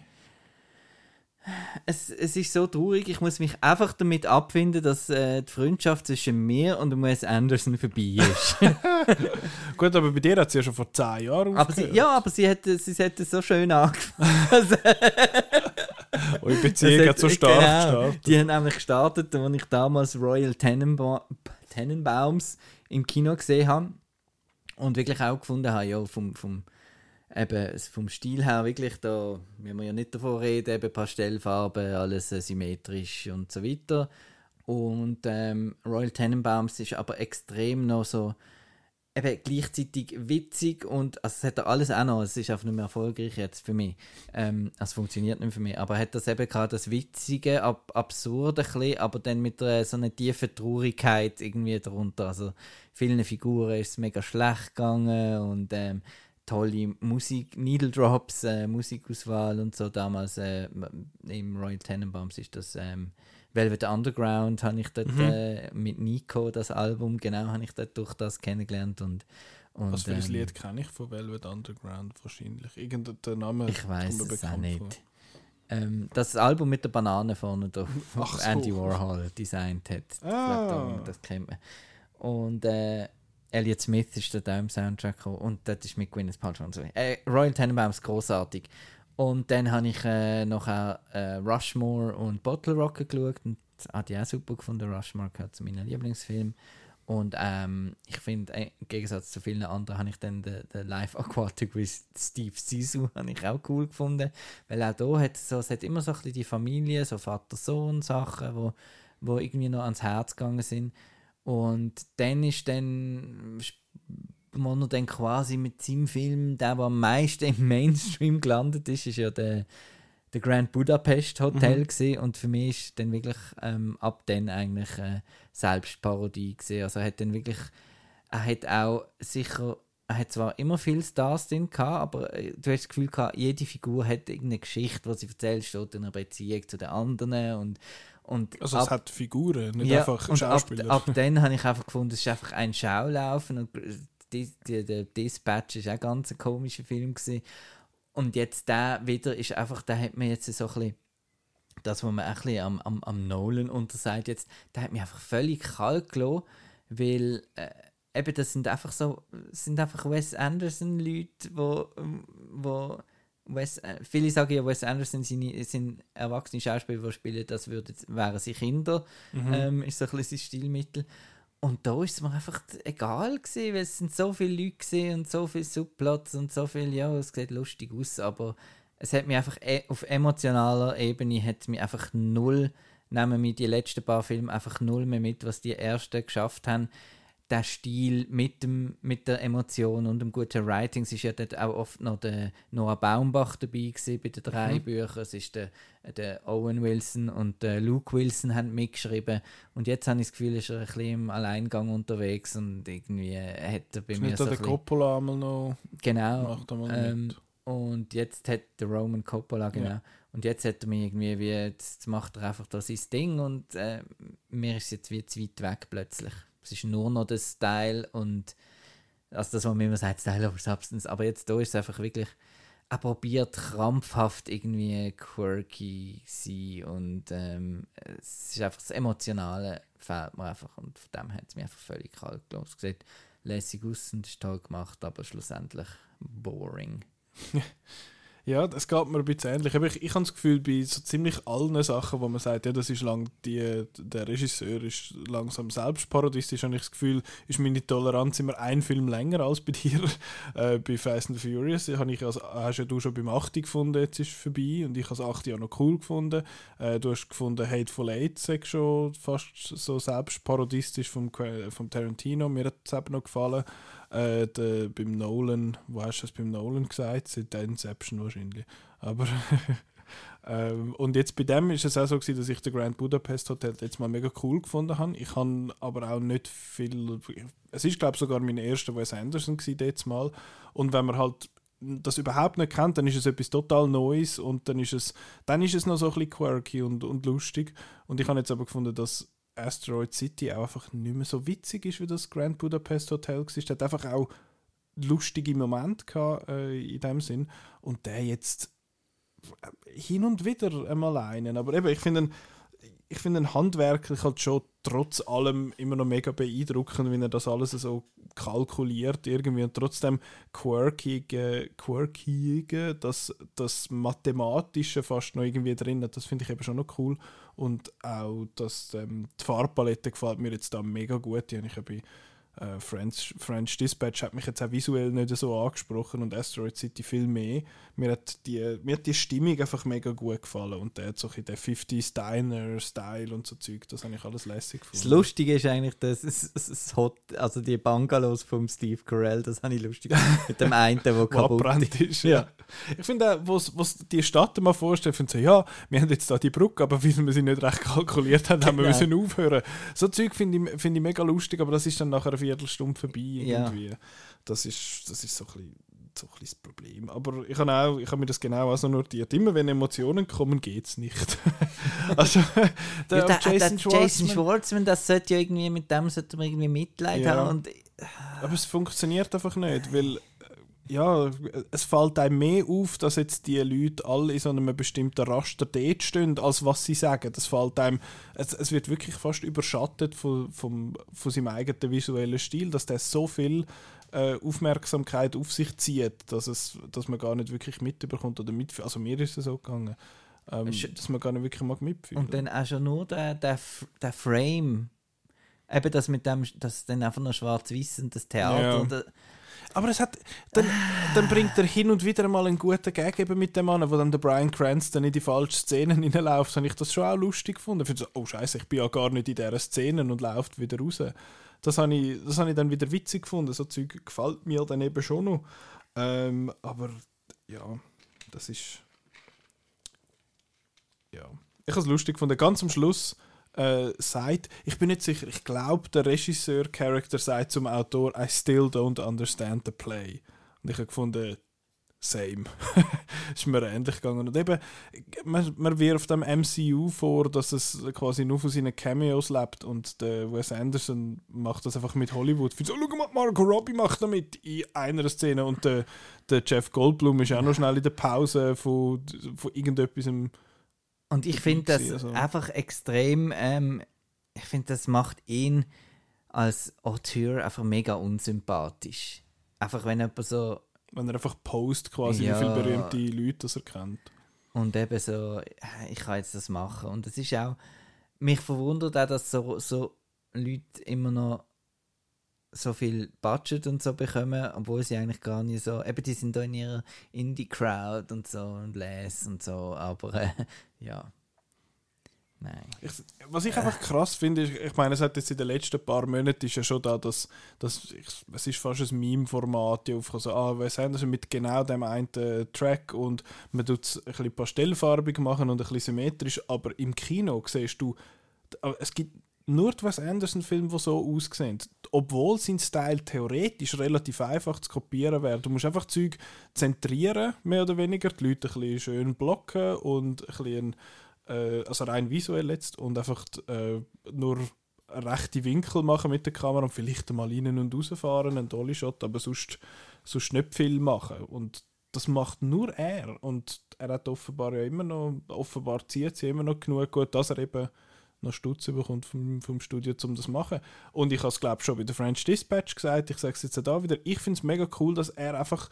Es, es ist so traurig, ich muss mich einfach damit abfinden, dass äh, die Freundschaft zwischen mir und Wes Anderson vorbei ist. <laughs> <laughs> Gut, aber bei dir hat sie ja schon vor 10 Jahren aber sie, ja, aber sie hätte, sie hätte so schön <laughs> angefangen. Eure Beziehung hat so hat- stark genau. gestartet. Die haben nämlich gestartet, als ich damals Royal Tenenba Tenenbaums im Kino gesehen habe. Und wirklich auch gefunden habe, ja, vom, vom, eben, vom Stil her wirklich, da müssen wir ja nicht davon reden, eben Pastellfarben, alles äh, symmetrisch und so weiter. Und ähm, Royal Tenenbaums ist aber extrem noch so, eben gleichzeitig witzig und also es hat er alles auch noch, es ist einfach nicht mehr erfolgreich jetzt für mich. Ähm, es funktioniert nicht für mich, aber hat das eben gerade das Witzige, ab, Absurde ein bisschen, aber dann mit äh, so einer tiefen Traurigkeit irgendwie darunter. Also vielen Figuren ist es mega schlecht gegangen und ähm, tolle Musik, Needle Drops, äh, Musikauswahl und so damals äh, im Royal Tenenbaums ist das ähm, Velvet Underground habe ich dort Mhm. äh, mit Nico das Album genau habe ich dort durch das kennengelernt und, und Was für ein ähm, Lied kenne ich von Velvet Underground wahrscheinlich? Irgendein Name ich weiß es auch nicht ähm, das Album mit der Banane vorne drauf <laughs> Ach das so. Andy Warhol designt hat Ah. das kennt man und äh, Elliot Smith ist da im Soundtrack und das ist mit Gwyneth Paltrow und so äh, Royal Tenenbaums großartig und dann habe ich äh, noch auch, äh, Rushmore und Bottle Rocket geschaut und habe ich auch super gefunden. Rushmore gehört zu meinen Lieblingsfilmen. Und ähm, ich finde, äh, im Gegensatz zu vielen anderen, habe ich dann den, den Live Aquatic with Steve Sisu <laughs> ich auch cool gefunden. Weil auch da hat so, es hat immer so ein bisschen die Familie, so Vater-Sohn-Sachen, wo, wo irgendwie noch ans Herz gegangen sind. Und dann ist dann er dann quasi mit seinem Film, der, der am meisten im Mainstream gelandet ist, ist ja der, der Grand Budapest Hotel Mhm. gesehen und für mich ist dann wirklich ähm, ab dann eigentlich äh, Selbstparodie gesehen. Also er hat dann wirklich, er hat auch sicher, er hat zwar immer viele Stars drin gehabt, aber äh, du hast das Gefühl gehabt, jede Figur hat irgendeine Geschichte, die sie erzählt, steht in einer Beziehung zu den anderen und und Also es hat Figuren, nicht ja, einfach und ab, Schauspieler. ab dann habe ich einfach gefunden, es ist einfach ein Schaulaufen und die, die, der Dispatch ist auch ganz ein komischer Film gewesen. Und jetzt der wieder ist einfach, da hat mir jetzt so ein bisschen das, was man ein bisschen am, am, am Nolan untersagt jetzt, der hat mich einfach völlig kalt gelassen, weil äh, eben das sind einfach so, sind einfach Wes Anderson Leute, wo, wo Wes, äh, viele sagen ja, Wes Anderson sind, sind erwachsene Schauspieler, die spielen, das würden, wären sie Kinder, Mhm. ähm, ist so ein bisschen sein Stilmittel. Und da ist es mir einfach egal gewesen, weil es sind so viele Leute gewesen und so viele Subplots und so viel, ja, es sieht lustig aus, aber es hat mich einfach e auf emotionaler Ebene hat mich einfach null, nehmen wir die letzten paar Filme einfach null mehr mit, was die ersten geschafft haben. Der Stil mit, dem, mit der Emotion und dem guten Writing, es ist ja dort auch oft noch der Noah Baumbach dabei gewesen bei den drei Büchern, es ist der, der Owen Wilson und der Luke Wilson haben mitgeschrieben und jetzt habe ich das Gefühl, ist er ein bisschen im Alleingang unterwegs und irgendwie hat er bei Ist mir nicht so der Coppola einmal noch genau, macht einmal ähm, mit. und jetzt hat der Roman Coppola, genau. Ja. Und jetzt hat er mich irgendwie, wie, jetzt macht er einfach da sein Ding und äh, mir ist jetzt wie zu weit weg plötzlich. Es ist nur noch der Style und also das, was man immer sagt, Style over Substance. Aber jetzt da ist es einfach wirklich, er probiert krampfhaft irgendwie quirky sein und ähm, es ist einfach das Emotionale fehlt mir einfach und von dem hat es mir einfach völlig kalt gelassen. Es sieht lässig aus und ist toll gemacht, aber schlussendlich boring. <laughs> Ja, das geht mir ein bisschen ähnlich. Aber ich, ich habe das Gefühl, bei so ziemlich allen Sachen, wo man sagt, ja, das ist lang, die, der Regisseur ist langsam selbst parodistisch, habe ich das Gefühl, ist meine Toleranz immer ein Film länger als bei <laughs> dir. Äh, bei Fast and Furious habe ich also, hast ja du schon beim 8 gefunden, jetzt ist es vorbei und ich habe das 8 ja noch cool gefunden. Äh, du hast gefunden, Hateful Eight sei schon fast so selbst parodistisch vom, vom Tarantino. Mir hat es eben noch gefallen. Äh, der, beim Nolan, wo hast du das beim Nolan gesagt? Seit der Inception wahrscheinlich. Aber <laughs> ähm, und jetzt bei dem ist es auch so gewesen, dass ich den Grand Budapest Hotel jetzt mal mega cool gefunden habe. Ich habe aber auch nicht viel. Es ist glaube ich sogar mein erster Wes Anderson gewesen, jetzt mal. Und wenn man halt das überhaupt nicht kennt, dann ist es etwas total Neues und dann ist es, dann ist es noch so ein bisschen quirky und, und lustig. Und ich habe jetzt aber gefunden, dass Asteroid City auch einfach nicht mehr so witzig ist wie das Grand Budapest Hotel war. Es hat einfach auch lustige Momente gehabt, äh, in dem Sinn. Und der jetzt äh, hin und wieder einmal einen. Aber eben, ich finde ich finde handwerklich halt schon trotz allem immer noch mega beeindruckend, wenn er das alles so kalkuliert irgendwie und trotzdem quirkige, quirkige das, das Mathematische fast noch irgendwie drin hat. Das finde ich eben schon noch cool. Und auch das, ähm, die Farbpalette gefällt mir jetzt da mega gut. Die habe ich bei äh, French, French Dispatch hat mich jetzt auch visuell nicht so angesprochen und Asteroid City viel mehr. Mir hat die, mir hat die Stimmung einfach mega gut gefallen und der hat so der 50s Diner Style und so Zeug, das habe ich alles lässig gefunden. Das Lustige ist eigentlich, dass es, es Hot, also die Bungalows vom Steve Carell, das habe ich lustig mit dem einen, der <laughs> kaputt ist. Ja. Ich finde, was die Stadt mal vorstellt, finde so, ja, wir haben jetzt da die Brücke, aber weil wir sie nicht recht kalkuliert haben, haben wir müssen aufhören. So Zeug finde ich, find ich mega lustig, aber das ist dann nachher Viertelstunde vorbei irgendwie. Ja. Das, ist, das ist so ein bisschen so ein das Problem. Aber ich habe auch, ich habe mir das genau auch so notiert. Immer wenn Emotionen kommen, geht es nicht. <laughs> also der, <laughs> ja, der, Jason, der Schwartzman, Jason Schwartzman, das sollte ja irgendwie mit dem sollte man irgendwie Mitleid ja. haben. Und, aber es funktioniert einfach nicht, weil ja, es fällt einem mehr auf, dass jetzt die Leute alle in so einem bestimmten Raster dort stehen, als was sie sagen. Das fällt einem, es, es wird wirklich fast überschattet von, vom, von seinem eigenen visuellen Stil, dass der so viel äh, Aufmerksamkeit auf sich zieht, dass, es, dass man gar nicht wirklich mitbekommt oder mitfühlt. Also mir ist es so gegangen, ähm, dass man gar nicht wirklich mag mitfühlen. Und dann auch schon nur der, der, der Frame, eben das mit dem, das dann einfach noch schwarz-weiß und das Theater ja. und aber es hat, dann, dann bringt er hin und wieder mal einen guten Gag eben mit dem Mann, wo dann der Brian Cranston in die falschen Szenen hineinläuft. habe ich das schon auch lustig gefunden. Ich finde so, oh Scheiße, ich bin ja gar nicht in dieser Szene und läuft wieder raus. Das habe ich, das habe ich dann wieder witzig gefunden. So Zeug gefällt mir dann eben schon noch. Ähm, aber ja, das ist. Ja. Ich habe es lustig gefunden. Ganz am Schluss äh, sagt, ich bin nicht sicher, ich glaube, der Regisseur-Charakter sagt zum Autor, I still don't understand the play. Und ich habe gefunden, same. <laughs> ist mir ähnlich gegangen. Und eben, man, man wirft dem MCU vor, dass es quasi nur von seinen Cameos lebt und der Wes Anderson macht das einfach mit Hollywood. So, schau mal, Marco Robbie macht damit in einer Szene und der, der Jeff Goldblum ist auch noch schnell in der Pause von, von irgendetwas und ich finde das also. einfach extrem, ähm, ich finde, das macht ihn als Auteur einfach mega unsympathisch. Einfach wenn jemand so. Wenn er einfach post quasi, ja, wie viele berühmte Leute das er kennt. Und eben so, ich kann jetzt das machen. Und es ist auch, mich verwundert auch, dass so, so Leute immer noch so viel Budget und so bekommen, obwohl sie eigentlich gar nicht so, eben die sind da in ihrer Indie-Crowd und so und Les und so, aber äh, <laughs> ja. Nein. Ich, was ich einfach krass finde, ist, ich meine, es hat jetzt in den letzten paar Monaten ist ja schon da, dass, dass ich, es ist fast ein Meme-Format aufgekommen. So, ah, haben sie mit genau dem einen Track und man tut es ein bisschen pastellfarbig machen und ein bisschen symmetrisch, aber im Kino siehst du, es gibt nur die Wes Anderson-Filme, die so aussehen. Obwohl sein Style theoretisch relativ einfach zu kopieren wäre. Du musst einfach Zeug zentrieren, mehr oder weniger, die Leute ein bisschen schön blocken und ein bisschen, äh, also rein visuell jetzt, und einfach äh, nur rechte Winkel machen mit der Kamera und vielleicht mal rein und rausfahren, einen Dolly-Shot, aber sonst, sonst nicht viel machen. Und das macht nur er. Und er hat offenbar ja immer noch, offenbar zieht sie immer noch genug gut, dass er eben noch Stutz bekommt vom, vom Studio, um das zu machen. Und ich habe es, glaube ich, schon bei der French Dispatch gesagt, ich sage es jetzt auch da wieder, ich finde es mega cool, dass er einfach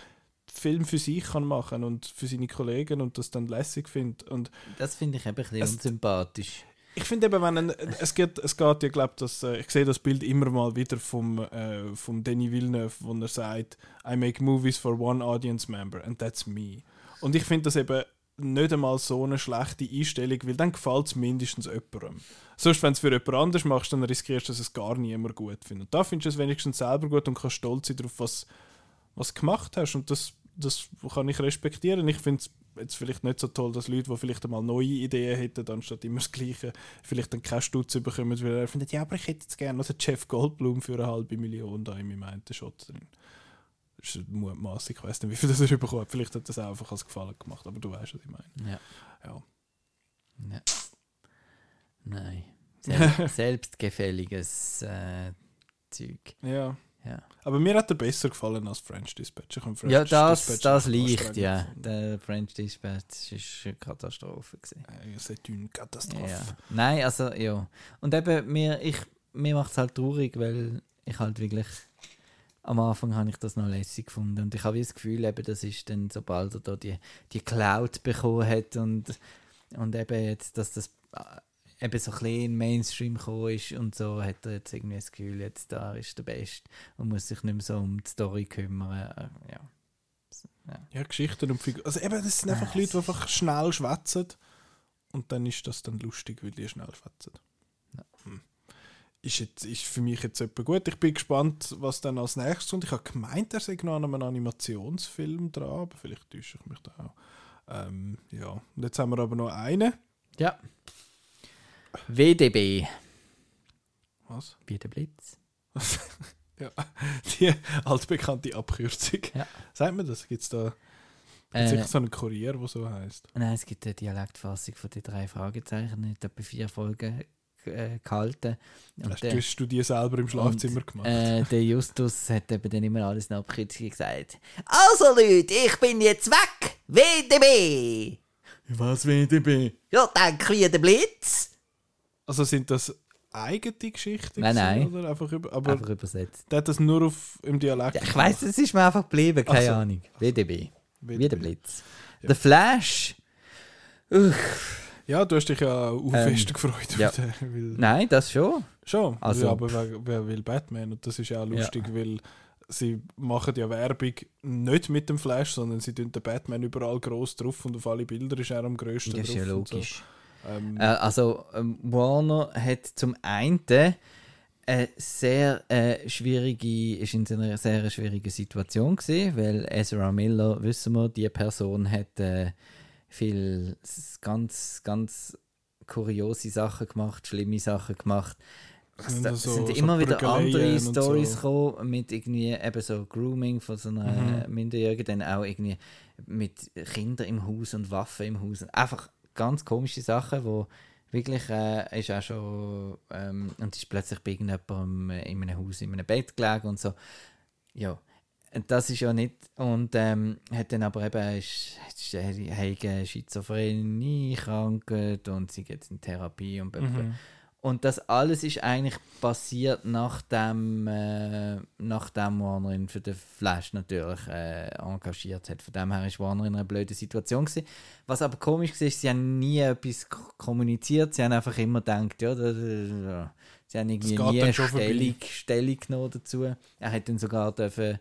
Film für sich kann machen und für seine Kollegen und das dann lässig findet. Und Das finde ich eben ein bisschen Es- unsympathisch. ich finde eben, wenn ein, es, geht, es geht ja, glaube dass äh, ich sehe das Bild immer mal wieder vom, äh, vom Denis Villeneuve, wo er sagt, I make movies for one audience member and that's me. Und ich finde das eben nicht einmal so eine schlechte Einstellung, weil dann gefällt es mindestens jemandem. Sonst, wenn du es für jemand anderes machst, dann riskierst du, dass es gar niemand gut findet. Und da findest du es wenigstens selber gut und kannst stolz sein darauf, was, was du gemacht hast. Und das, das kann ich respektieren. Ich finde es jetzt vielleicht nicht so toll, dass Leute, die vielleicht einmal neue Ideen hätten, anstatt immer das Gleiche, vielleicht dann keinen Stutz bekommen, weil er findet, ja, aber ich hätte jetzt gerne noch den Jeff Goldblum für eine halbe Million da in meinem einen Shot drin. Ist eine Mutmaßung, ich weiß nicht, wie viel das er bekommen hat. Vielleicht hat das auch einfach als Gefallen gemacht, aber du weißt, was ich meine. Ja. Ja. ja. Nein. Sel <laughs> selbstgefälliges äh, Zeug. ja. Ja, Aber mir hat er besser gefallen als French Dispatch. French ja das, Dispatch das anstrengend ja. gefunden. Der French Dispatch war eine Katastrophe. C'est une Katastrophe. Ja. Nein, also ja. Und eben, mir, ich, mir macht es halt traurig, weil ich halt wirklich am Anfang habe ich das noch lässig gefunden und ich habe das Gefühl, eben, das ist dann, sobald er da die, die Cloud bekommen hat und, und eben jetzt, dass das äh, eben so ein bisschen in Mainstream gekommen ist und so, hat er jetzt irgendwie das Gefühl, jetzt da ist der Beste und muss sich nicht mehr so um die Story kümmern. Äh, Ja. ja. Ja, Geschichten und Figuren. Also eben, das sind einfach Ah, Leute, die einfach schnell schwätzen. Und dann ist das dann lustig, weil die schnell schwätzen. Ist, jetzt, ist für mich jetzt etwa gut. Ich bin gespannt, was dann als nächstes kommt. Ich habe gemeint, er sei noch an einem Animationsfilm dran, aber vielleicht täusche ich mich da auch. Ähm, ja, und jetzt haben wir aber noch einen. ja. WDB, Was? wie der Blitz. <laughs> Ja, die altbekannte Abkürzung. Ja. Sagt man das? Gibt es da Äh, sicher so einen Kurier, der so heißt? Nein, es gibt eine Dialektfassung von den drei Fragezeichen, nicht etwa vier Folgen äh, gehalten. Und Hast, der, du, hast du die selber im Schlafzimmer gemacht? äh, der Justus hat eben dann immer alles in Abkürzung gesagt. Also Leute, ich bin jetzt weg! WDB! Was WDB? Ja, danke wie der Blitz! Also sind das eigene Geschichten? Nein, nein. Oder einfach über, aber Einfach übersetzt. der hat das nur auf, im Dialekt Ja, ich weiss, es ist mir einfach geblieben, keine Ach so. Ahnung. WDB. Wie der WDB. Blitz. The Flash. Ja, du hast dich ja auch Ähm, fest gefreut. ja. den, weil, Nein, das schon. Schon, Also- ja, aber wer, will Batman? Und das ist ja auch lustig, weil sie machen ja Werbung nicht mit dem Flash, sondern sie tun den Batman überall groß drauf und auf alle Bilder ist er am größten Das ist ja und so. logisch. Ähm, Äh, also ähm, Warner hat zum einen eine sehr äh, schwierige, ist in einer sehr schwierigen Situation gesehen, weil Ezra Miller, wissen wir, die Person hat äh, viel ganz, ganz kuriose Sachen gemacht, schlimme Sachen gemacht. Es Sind so- sind so immer wieder Prügeleien andere Stories so. gekommen mit irgendwie eben so Grooming von so einer Mhm. Minderjährigen, dann auch irgendwie mit Kindern im Haus und Waffen im Haus. Einfach ganz komische Sachen, wo wirklich äh, ist auch schon ähm, und ist plötzlich bei irgendjemandem in einem Haus in einem Bett gelegen und so. Ja, das ist ja nicht und ähm, hat dann aber eben ist, ist, äh, eine Schizophrenie krankheit und sie geht in Therapie und mhm. Und das alles ist eigentlich passiert nachdem, äh, nachdem Warner ihn für den Flash natürlich äh, engagiert hat. Von dem her ist Warner in einer blöden Situation gewesen. Was aber komisch war, ist, sie haben nie etwas kommuniziert. Sie haben einfach immer gedacht, ja, da, da, da. sie haben irgendwie nie. Stellung, Stellung genommen dazu. Er hat dann sogar dürfen,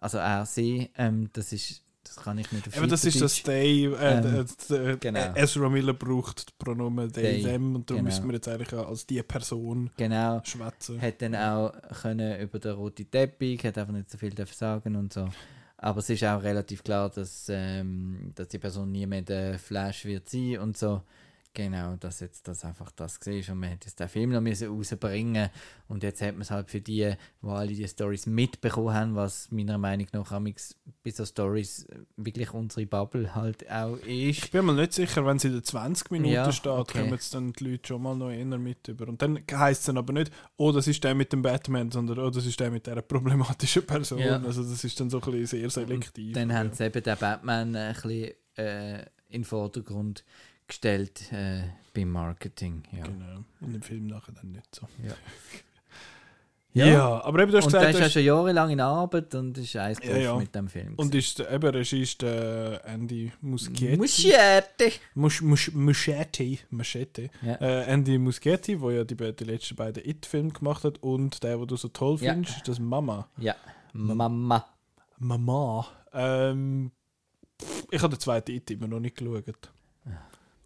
also er sie, ähm, das ist, das kann ich nicht auf Aber das ist das. They, äh, Ähm, äh, äh, genau. Ezra Miller braucht die Pronomen they, them und darum genau. müssen wir jetzt eigentlich auch als die Person Genau. schwätzen. hat dann auch können über den roten Teppich, hat einfach nicht so viel sagen und so. Aber es ist auch relativ klar, dass, ähm, dass die Person nie mehr der Flash wird sein und so. Genau, dass jetzt das einfach das war. Und man hätte jetzt den Film noch müssen rausbringen Und jetzt hat man es halt für die, die alle die Stories mitbekommen haben, was meiner Meinung nach amix bei so Stories wirklich unsere Bubble halt auch ist. Ich bin mir nicht sicher, wenn es in den 20 Minuten Ja, steht, okay. kommen jetzt dann die Leute schon mal noch eher mit über. Und dann heisst es dann aber nicht, oh, das ist der mit dem Batman, sondern oh, das ist der mit dieser problematischen Person. Ja. Also das ist dann so ein bisschen sehr selektiv. Dann ja. haben sie eben den Batman ein bisschen äh, in den Vordergrund gestellt äh, beim Marketing. Ja. Genau. In dem Film nachher dann nicht so. Ja. <laughs> Ja, Ja. aber eben, du hast Und gesagt, ist du ja hast, schon jahrelang in Arbeit und ist eins Ja, ja. mit dem Film. und ist der, eben Regie ist der Andy Muschietti. Muschietti! Musch, Musch, Muschietti. Muschietti. Ja. Äh, Andy Muschietti, der ja die, die letzten beiden It-Filme gemacht hat und der, den du so toll Ja. findest, ist das Mama. Ja, Mama. Mama. Ähm, ich habe den zweiten It immer noch nicht geschaut.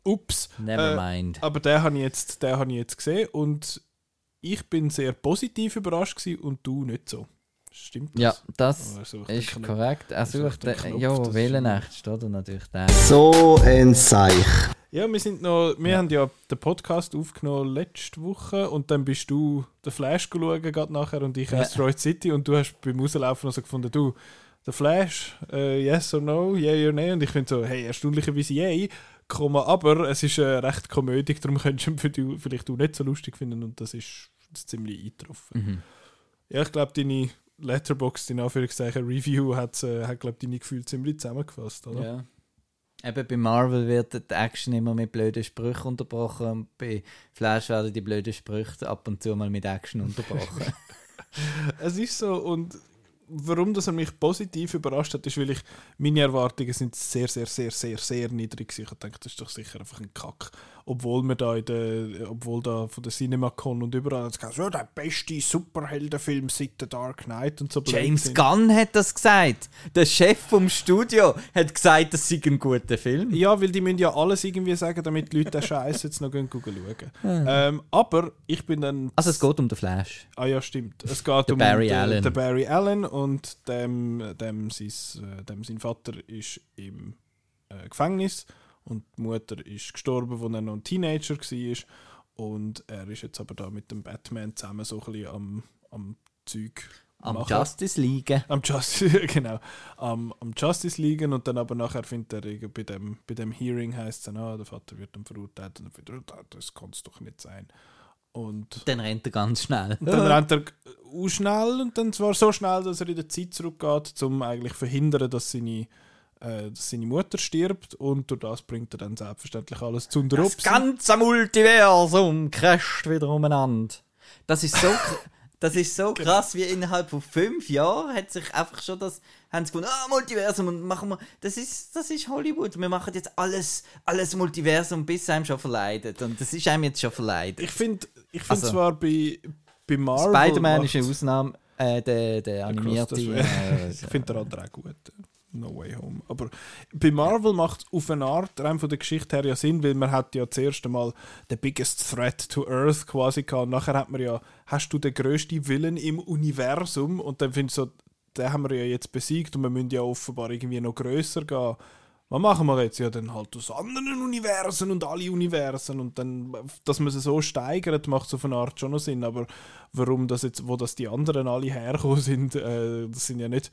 Ups. Never Äh, mind. Aber den habe ich, jetzt- den habe ich jetzt gesehen und ich bin sehr positiv überrascht gewesen und du nicht so. Stimmt das? Ja, das Also, ist denke, korrekt. Er sucht den den, Knopf, ja, Wählenacht da natürlich der. So ein Seich. Ja, wir sind noch, wir haben ja den Podcast aufgenommen letzte Woche und dann bist du den Flash geschaut gerade nachher und ich Ja. Asteroid City und du hast beim Rauslaufen noch so gefunden, du, der Flash, äh, yes or no, yeah or nay und ich finde so, hey, erstaunlicherweise yay, Komma, aber es ist eine recht Komödie, darum könntest du ihn vielleicht du nicht so lustig finden und das ist, ziemlich eingetroffen. Mhm. Ja, ich glaube, deine Letterboxd in Anführungszeichen Review hat, äh, hat glaube deine Gefühle ziemlich zusammengefasst, oder? Ja. Eben bei Marvel wird die Action immer mit blöden Sprüchen unterbrochen und bei Flash werden die blöden Sprüche ab und zu mal mit Action unterbrochen. <laughs> Es ist so und warum das er mich positiv überrascht hat, ist, weil ich meine Erwartungen sind sehr, sehr, sehr, sehr, sehr niedrig gewesen. Ich dachte, das ist doch sicher einfach ein Kack. Obwohl wir da in der, obwohl da von der CinemaCon und überall hat es gesagt, so der beste Superheldenfilm seit The Dark Knight und so. James. Gunn hat das gesagt. Der Chef vom Studio hat gesagt, das sei ein guter Film. Ja, weil die müssen ja alles irgendwie sagen, damit die Leute den Scheiß jetzt noch gehen schauen. ähm, aber ich bin dann Also es geht um den Flash. Ah ja, stimmt. Es geht um Barry den, Allen. den Barry Allen und dem, dem, sein, äh, dem sein Vater ist im äh, Gefängnis und die Mutter ist gestorben, als er noch ein Teenager war. Und er ist jetzt aber da mit dem Batman zusammen so ein bisschen am, am Zeug Am machen. Justice League. Am Justice, <laughs> genau. Am, am Justice liegen und dann aber nachher findet er bei dem, bei dem Hearing heißt es dann, ah, der Vater wird dann verurteilt und dann findet er, ah, das kann es doch nicht sein. Und Dann rennt er ganz schnell. dann rennt er auch schnell und dann zwar so schnell, dass er in der Zeit zurückgeht, um eigentlich zu verhindern, dass seine, äh, dass seine Mutter stirbt und durch das bringt er dann selbstverständlich alles zu Das ganze Multiversum crasht wieder umeinander. Das ist so, <laughs> das ist so krass, wie innerhalb von fünf Jahren hat sich einfach schon das, haben sie gefunden, ah, Multiversum und machen wir, das ist, das ist Hollywood, wir machen jetzt alles, alles Multiversum, bis es einem schon verleidet. Und das ist einem jetzt schon verleidet. Ich finde ich find Also- zwar bei, bei Marvel... Spider-Man ist eine Ausnahme, äh, der, der animierte. the- äh, <laughs> ich finde der andere auch gut. No Way Home. Aber bei Marvel macht es auf eine Art rein von der Geschichte her ja Sinn, weil man hat ja zuerst einmal den biggest threat to Earth quasi gehabt. Und nachher hat man ja, hast du den grössten Willen im Universum und dann findest du so, den haben wir ja jetzt besiegt und wir müssen ja offenbar irgendwie noch grösser gehen. Was machen wir jetzt? Ja, dann halt aus anderen Universen und alle Universen und dann, dass man sie so steigert, macht auf eine Art schon noch Sinn, aber warum das jetzt, wo das die anderen alle hergekommen sind, äh, das sind ja nicht, das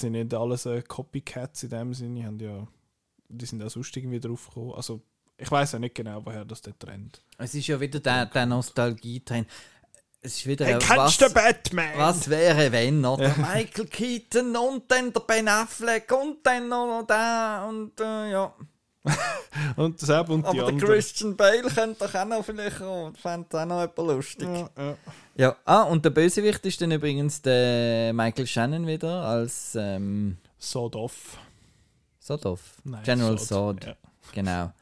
sind nicht alles äh, Copycats in dem Sinne, die haben ja, die sind auch sonst irgendwie drauf gekommen. Also, ich weiß ja nicht genau, woher das der Trend. Es ist ja wieder der, der Nostalgie-Trend. Es ist wieder Hey, kennst was, Batman? was wäre wenn, oder? Michael Keaton und dann der Ben Affleck und dann noch der und äh, ja. <laughs> Und Seb und die Aber der. Christian Bale könnte doch auch noch vielleicht kommen. Fände auch noch etwas lustig. Ja. Ja, ja. ah, und der Bösewicht ist dann übrigens der Michael Shannon wieder als ähm, Sod off. Sodov. Nein, General Sod, Sod. ja. Genau.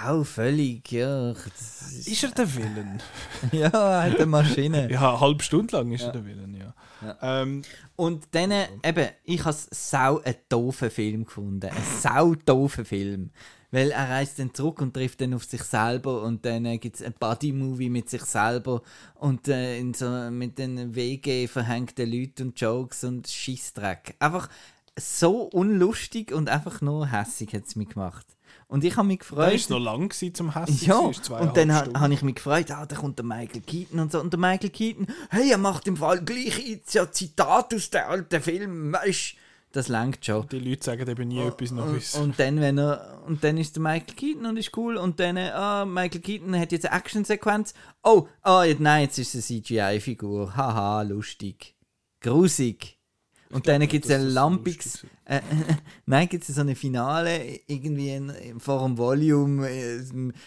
Auch völlig, ja. Ist, Ist er der Villain? <laughs> ja, er hat eine Maschine. <laughs> ja, eine halbe Stunde lang ist Ja. er der Villain, ja. Ja. Ähm, Und dann, eben, ich habe sau einen doofen Film gefunden. Einen sau doofen Film. Weil er reist dann zurück und trifft dann auf sich selber und dann äh, gibt es ein Buddy-Movie mit sich selber und äh, in so, mit den WG verhängten Leuten und Jokes und Schissdreck. Einfach so unlustig und einfach nur hässig hat es mich gemacht. Und ich habe mich Da gefreut. war es noch lang zum Hassen. Ja, und dann ha- habe ich mich gefreut, ah, da kommt der Michael Keaton und so. Und der Michael Keaton, hey, er macht im Fall gleich ja Zitat aus den alten Filmen, weißt Das langt schon. Die Leute sagen eben nie etwas Und, Neues. und dann, wenn er, und dann ist der Michael Keaton und ist cool. Und dann, ah, Michael Keaton hat jetzt eine Actionsequenz. Oh, ah, jetzt- nein, jetzt ist es eine CGI-Figur. Haha, lustig. Grusig. Und dann gibt es ein lampiges. Äh, <laughs> nein, gibt es so eine Finale, irgendwie in, vor dem Volume. äh,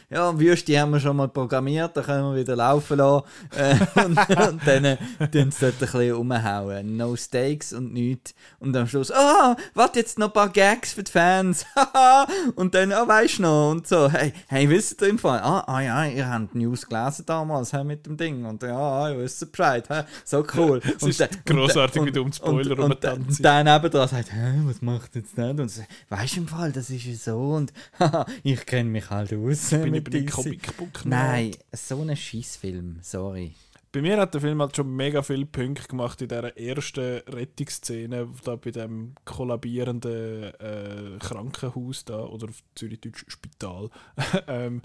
Ja, Wüste haben wir schon mal programmiert, da können wir wieder laufen lassen. Äh, <laughs> und, und dann äh, tun sie dort ein bisschen umhauen. No Stakes und nichts. Und am Schluss, ah, warte jetzt noch ein paar Gags für die Fans. <laughs> Und dann, ah, weißt du noch? Und so, hey, hey, wisst ihr im Fall? Ah, ah ja, ihr habt die News gelesen damals hä, mit dem Ding. Und ja, ah, ihr wisst Bescheid. Hä? So cool. Es ist grossartig, wie du um Spoiler und, und, rumtanzt. und dann nebendran sagt, hä, was macht jetzt das? Und so, weißt du im Fall, das ist ja so und haha, ich kenne mich halt aus. bin mit DC. Comicbook Nein, so ein Schissfilm, sorry. Bei mir hat der Film halt schon mega viele Punkte gemacht in dieser ersten Rettungsszene, da bei dem kollabierenden äh, Krankenhaus da, oder auf Zürich-Deutsch Spital. <laughs> ähm,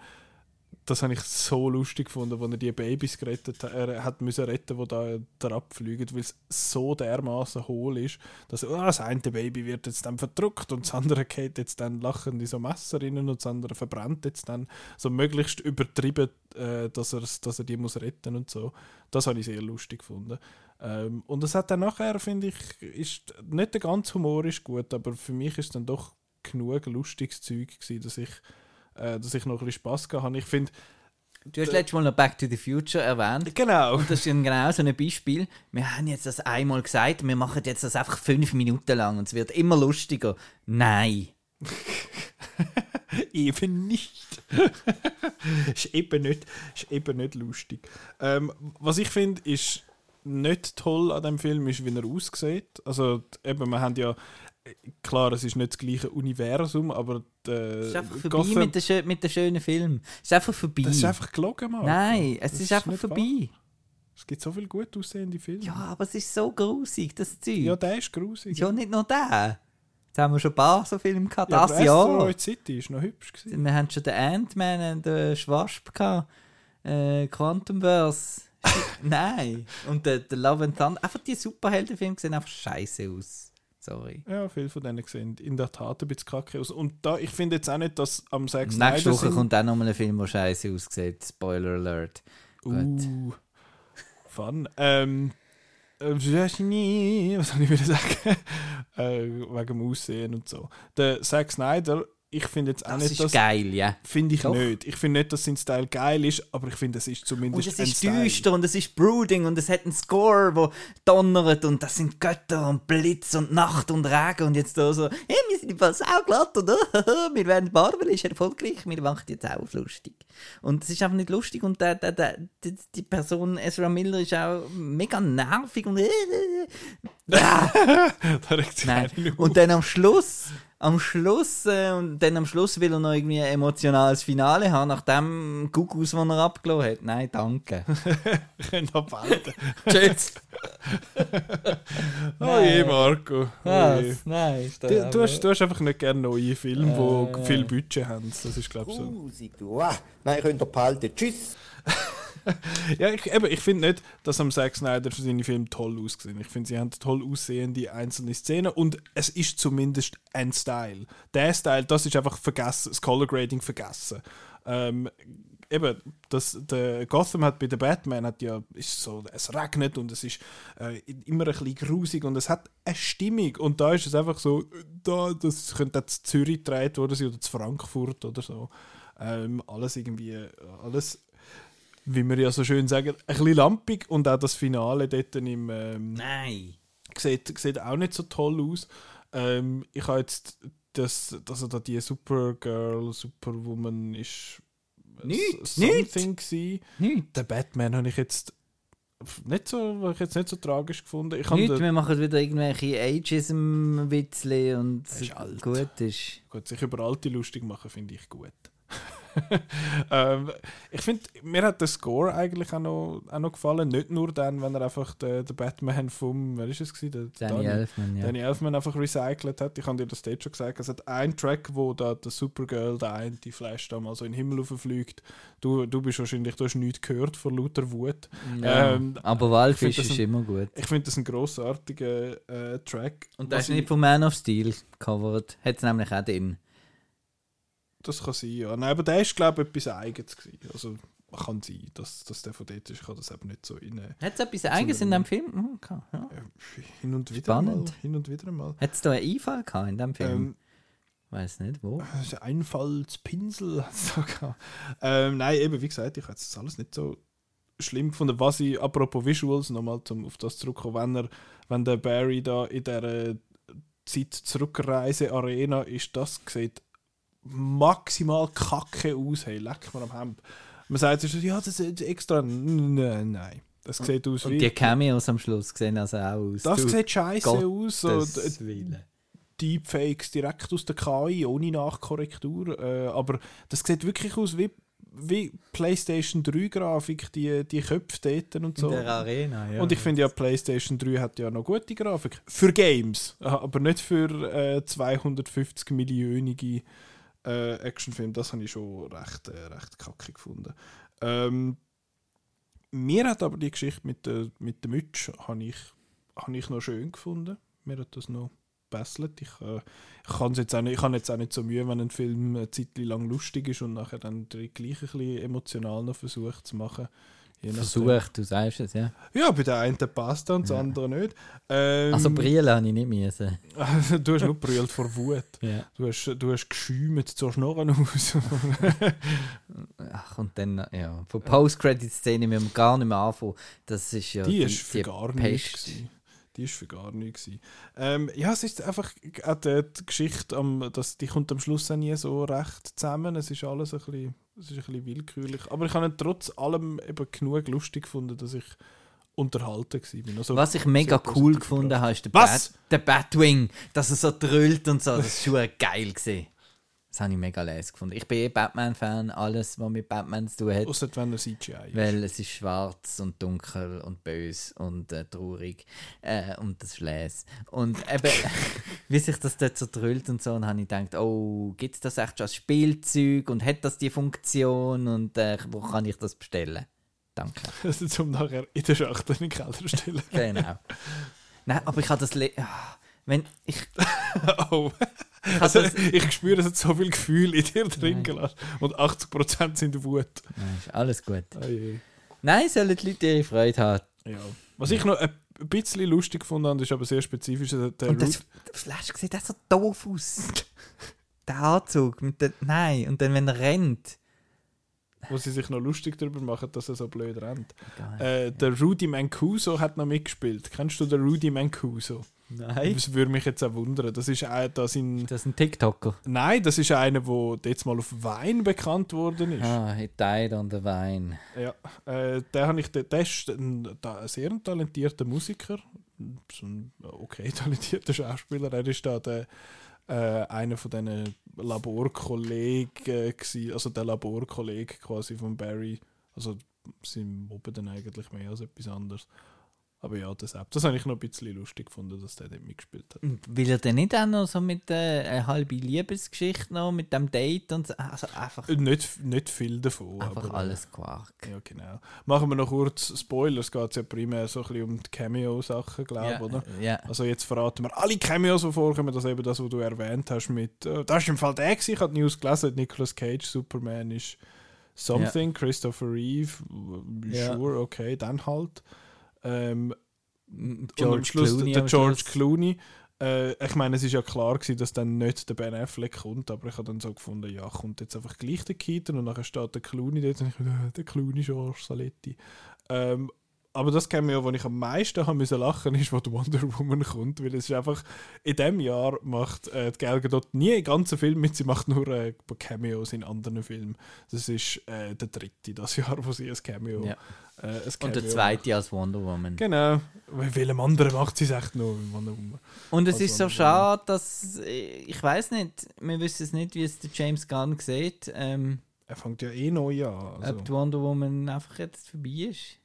das habe ich so lustig gefunden, als er die Babys gerettet hat, er hat müssen retten, die da, da abfliegen, weil es so dermaßen hohl ist, dass oh, das eine Baby wird jetzt dann verdrückt und das andere geht jetzt dann lachend in so Messer rein und das andere verbrennt jetzt dann so möglichst übertrieben, äh, dass, dass er die muss retten und so. Das habe ich sehr lustig gefunden. Ähm, und es hat dann nachher, finde ich, ist nicht der ganze Humor ist gut, aber für mich ist dann doch genug lustiges Zeug gewesen, dass ich, äh, dass ich noch ein bisschen Spass gehabt habe. Ich finde, Du hast letztes Mal noch Back to the Future erwähnt. genau, Und das ist genau so ein Beispiel. Wir haben jetzt das einmal gesagt, wir machen jetzt das einfach fünf Minuten lang und es wird immer lustiger. Nein. <laughs> eben nicht. <laughs> ist, eben nicht ist eben nicht lustig. Ähm, was ich finde, ist nicht toll an dem Film, ist, wie er aussieht. Also, eben, wir haben ja, klar, es ist nicht das gleiche Universum, aber die, Es ist einfach vorbei Gotham- mit, dem schö- mit dem schönen Film. Es ist einfach vorbei. das ist einfach gelogen, Mann. Nein, es Das ist, ist einfach vorbei. Es gibt so viele gut aussehende Filme. Ja, aber es ist so grusig, das Zeug. Ja, der ist grusig. Ja, nicht nur der. Jetzt haben wir schon ein paar so Filme gehabt, Ja, das Jahr. Asteroid City ist noch hübsch gewesen. Wir haben schon den Ant-Man und den Schwasp gehabt. Äh, Quantumverse. <laughs> Nein. Und der, der Love and Thunder. Einfach die Superheldenfilme sehen einfach scheiße aus. Sorry. Ja, viele von denen sehen in der Tat ein bisschen kacke aus. Und da, ich finde jetzt auch nicht, dass am Zack Nächste Snyder Woche sind- kommt auch nochmal ein Film, der scheiße aussieht. Spoiler Alert. Uh, fun. Ähm, äh, was soll ich wieder sagen? <laughs> äh, wegen dem Aussehen und so. Der Zack Snyder, ich finde jetzt auch Das nicht, ist dass. geil, ja. Finde ich Doch. nicht. Ich finde nicht, dass sein Style geil ist, aber ich finde, es ist Und zumindest es ein ist Style. düster und es ist brooding und es hat einen Score, der donnert und das sind Götter und Blitz und Nacht und Regen und jetzt da so, hey, wir sind Fall sauglatt und <laughs> wir werden Barbel ist erfolgreich, wir machen jetzt auch auf lustig. Und es ist einfach nicht lustig und der, der, der, die, die Person Ezra Miller ist auch mega nervig und <laughs> <laughs> da regt sich Nein. Und dann am Schluss, am Schluss, äh, und dann am Schluss will er noch irgendwie ein emotionales Finale haben, nach dem Gugus, den er abgelassen hat. Nein, danke. <laughs> können abwenden. Tschüss. <laughs> Oh je, Marco. Oh je. Was? Nein, ist das Du, du, hast, du hast einfach nicht gerne neue Filme, die Äh. viel Budget haben. Das ist, glaube ich, so. Grusig, du. Ah, nein, könnt ihr behalten. Tschüss. <laughs> <laughs> Ja, ich, eben, ich finde nicht, dass am Zack Snyder für seine Filme toll aussehen. Ich finde, sie haben toll aussehende einzelne Szenen und es ist zumindest ein Style. Der Style, das ist einfach vergessen, das Color Grading vergessen. Ähm, eben, das, der Gotham hat bei der Batman hat ja, ist so, es regnet und es ist äh, immer ein bisschen grusig und es hat eine Stimmung und da ist es einfach so, da, das könnte zu Zürich gedreht worden sein oder zu Frankfurt oder so. Ähm, alles irgendwie, alles wie wir ja so schön sagen, ein bisschen lampig und auch das Finale dort im, ähm, Nein. sieht, sieht auch nicht so toll aus. Ähm, ich habe jetzt das, dass er da die Supergirl, Superwoman ist Nicht, something gsi. Nicht. Der Batman habe ich jetzt nicht so, ich jetzt nicht so tragisch gefunden. Ich Nicht, wir machen wieder irgendwelche Ageism-Witzle und ist alt. gut ist. gut, sich über alte lustig machen finde ich gut. <laughs> <laughs> ähm, ich finde, mir hat der Score eigentlich auch noch, auch noch gefallen. Nicht nur dann, wenn er einfach den, den Batman vom, wer ist es gewesen? Der Danny Elfman, ja. Danny Elfman einfach recycelt hat. Ich habe dir das dort schon gesagt. Es hat einen Track, wo da der Supergirl, der eine, die Flash da mal so in den Himmel fliegt. Du, du bist wahrscheinlich, du hast nichts gehört von lauter Wut. Ja, Ähm, aber Walfisch ist ein- immer gut. Ich finde das ein grossartiger äh, Track. Und das ist nicht ich- von Man of Steel covered. Hat es nämlich auch drin. Das kann sein, ja. Nein, aber der ist, glaube ich, etwas Eigenes gewesen. Also kann sein, dass, dass der von dort ist. Ich kann das eben nicht so rein. Hat es etwas Eigenes in dem Film? Hm, okay, ja. Äh, hin und wieder Spannend. mal. Hin und wieder mal. Hat es da einen Einfall gehabt in dem Film? Ähm, Weiß nicht, wo. <laughs> Einfallspinsel <laughs> hat's da gehabt. ähm, Nein, eben, wie gesagt, ich habe das alles nicht so schlimm gefunden. Was ich, apropos Visuals, nochmal zum, auf das zurückkommen, wenn, er, wenn der Barry da in der Zeit-Zurückreise-Arena ist, das sieht maximal kacke aus. Hey, leck mir am Hemd. Man sagt so, ja, das ist extra. Nein, nein. Das sieht aus Und wie. die Cameos am Schluss sehen also auch aus. das sieht scheiße aus. So. Deepfakes direkt aus der KI, ohne Nachkorrektur. Äh, aber das sieht wirklich aus wie, wie PlayStation 3-Grafik, die, die Köpfe dort und so. In der Arena, ja. Und ich finde ja, PlayStation 3 hat ja noch gute Grafik. Für Games, Aha, aber nicht für äh, 250 millionige äh, Actionfilme. Das habe ich schon recht, äh, recht kacke gefunden. Ähm, mir hat aber die Geschichte mit der, mit der Mütze ich, habe ich noch schön gefunden. Mir hat das noch gebesselt. Ich, äh, ich, jetzt auch nicht, ich habe jetzt auch nicht so Mühe, wenn ein Film eine Zeit lang lustig ist und nachher dann gleich ein bisschen emotional noch versucht zu machen. Versucht, du sagst es, ja. Ja, bei der einen passt und das Ja. andere nicht. Ähm, Also Brille habe ich nicht müssen. du hast nur brüllt vor Wut. Ja. Du hast, du hast geschäumt zur Schnorren aus. <laughs> Ach, und dann, ja, von Post-Credit-Szene müssen wir gar nicht mehr anfangen. Das ist ja die ist für gar nichts. Pest. Die ist für gar nichts. gewesen. Ähm, ja, es ist einfach auch die, die Geschichte, am, das, die kommt am Schluss auch nie so recht zusammen. Es ist alles ein bisschen, es ist ein bisschen willkürlich. Aber ich habe ihn trotz allem eben genug lustig gefunden, dass ich unterhalten war. Also, Was ich mega cool gefunden habe, ist der? Bat, der Batwing, dass er so drüllt und so. Das ist schon geil gesehen. Das habe ich mega les gefunden. Ich bin eh Batman-Fan, alles, was mit Batman zu tun hat. Ausser wenn er CGI ist. Weil es ist schwarz und dunkel und bös und äh, traurig. Äh, und das ist. Und eben, <laughs> wie sich das dort so drüllt und so, und habe ich gedacht, oh, gibt es das echt schon als Spielzeug und hat das die Funktion und äh, wo kann ich das bestellen? Danke. <laughs> Also zum nachher in der Schachtel in den Keller stellen. <laughs> Genau. Nein, aber ich habe das. Le ah, wenn ich. oh. Ich <laughs> Also, das ich spüre, es hat so viel Gefühl in dir drin Nein. gelassen. Und 80% sind Wut. Nein, ist alles gut. Oh. Nein, sollen die Leute ihre Freude haben. Ja. Was ich noch ein bisschen lustig gefunden habe, ist aber sehr spezifisch. Der der Und das, Flash sieht auch so doof aus. <laughs> der Anzug mit der. Nein, und dann, wenn er rennt. wo sie sich noch lustig darüber machen, dass er so blöd rennt. Äh, der Rudy Mancuso hat noch mitgespielt. Kennst du den Rudy Mancuso? Nein. Das würde mich jetzt auch wundern. Das ist ein, das in, Das ist ein TikToker. Nein, das ist einer, der jetzt mal auf Wein bekannt worden ist. Ah, he died on the vine. Ja, äh, der, habe ich, der, der ist ein, ein sehr talentierter Musiker, so ein okay <laughs> talentierter Schauspieler. Er ist da der, äh, einer von diesen Laborkollegen, also der Laborkollege quasi von Barry. Also sie mobben dann eigentlich mehr als etwas anderes. Aber ja, das, das habe ich noch ein bisschen lustig gefunden, dass der dort mitgespielt hat. Und Will er denn nicht auch noch so mit äh, einer halben Liebesgeschichte noch, mit dem Date und so? Also einfach, Äh, Nicht, nicht viel davon. einfach aber, äh, alles Quark. Ja, genau. Machen wir noch kurz Spoilers. Es geht ja primär so ein bisschen um die Cameo-Sachen, glaube ich, oder? ja. Also jetzt verraten wir alle Cameos, die vorkommen, das eben das, was du erwähnt hast mit, äh, das ist im Fall der gewesen, ich habe die News gelesen, Nicolas Cage, Superman ist Something, Christopher Reeve, Ja. sure, okay, dann halt. Ähm, George und am Schluss Clooney der George. Clooney. Äh, ich meine, es ist ja klar gewesen, dass dann nicht der Ben Affleck kommt, aber ich habe dann so gefunden, ja, kommt jetzt einfach gleich der Keaton und nachher steht der Clooney dort und ich dachte, äh, der Clooney George Saletti. Ähm, aber das Cameo, wo ich am meisten haben müssen lachen, ist, wo die Wonder Woman kommt, weil es ist einfach, in diesem Jahr macht äh, die Gal Gadot nie einen ganzen Film mit, sie macht nur äh, Cameos in anderen Filmen. Das ist äh, der dritte das <laughs> Jahr, wo sie ein Cameo, Ja. äh, ein Und Cameo der zweite als Wonder Woman. Genau. Bei welchem anderen macht sie es echt noch? Wonder Woman. Und es ist so schade, dass äh, ich weiß nicht, wir wissen es nicht, wie es der James Gunn sieht. Ähm, er fängt ja eh neu an. Also, Ob die Wonder Woman einfach jetzt vorbei ist.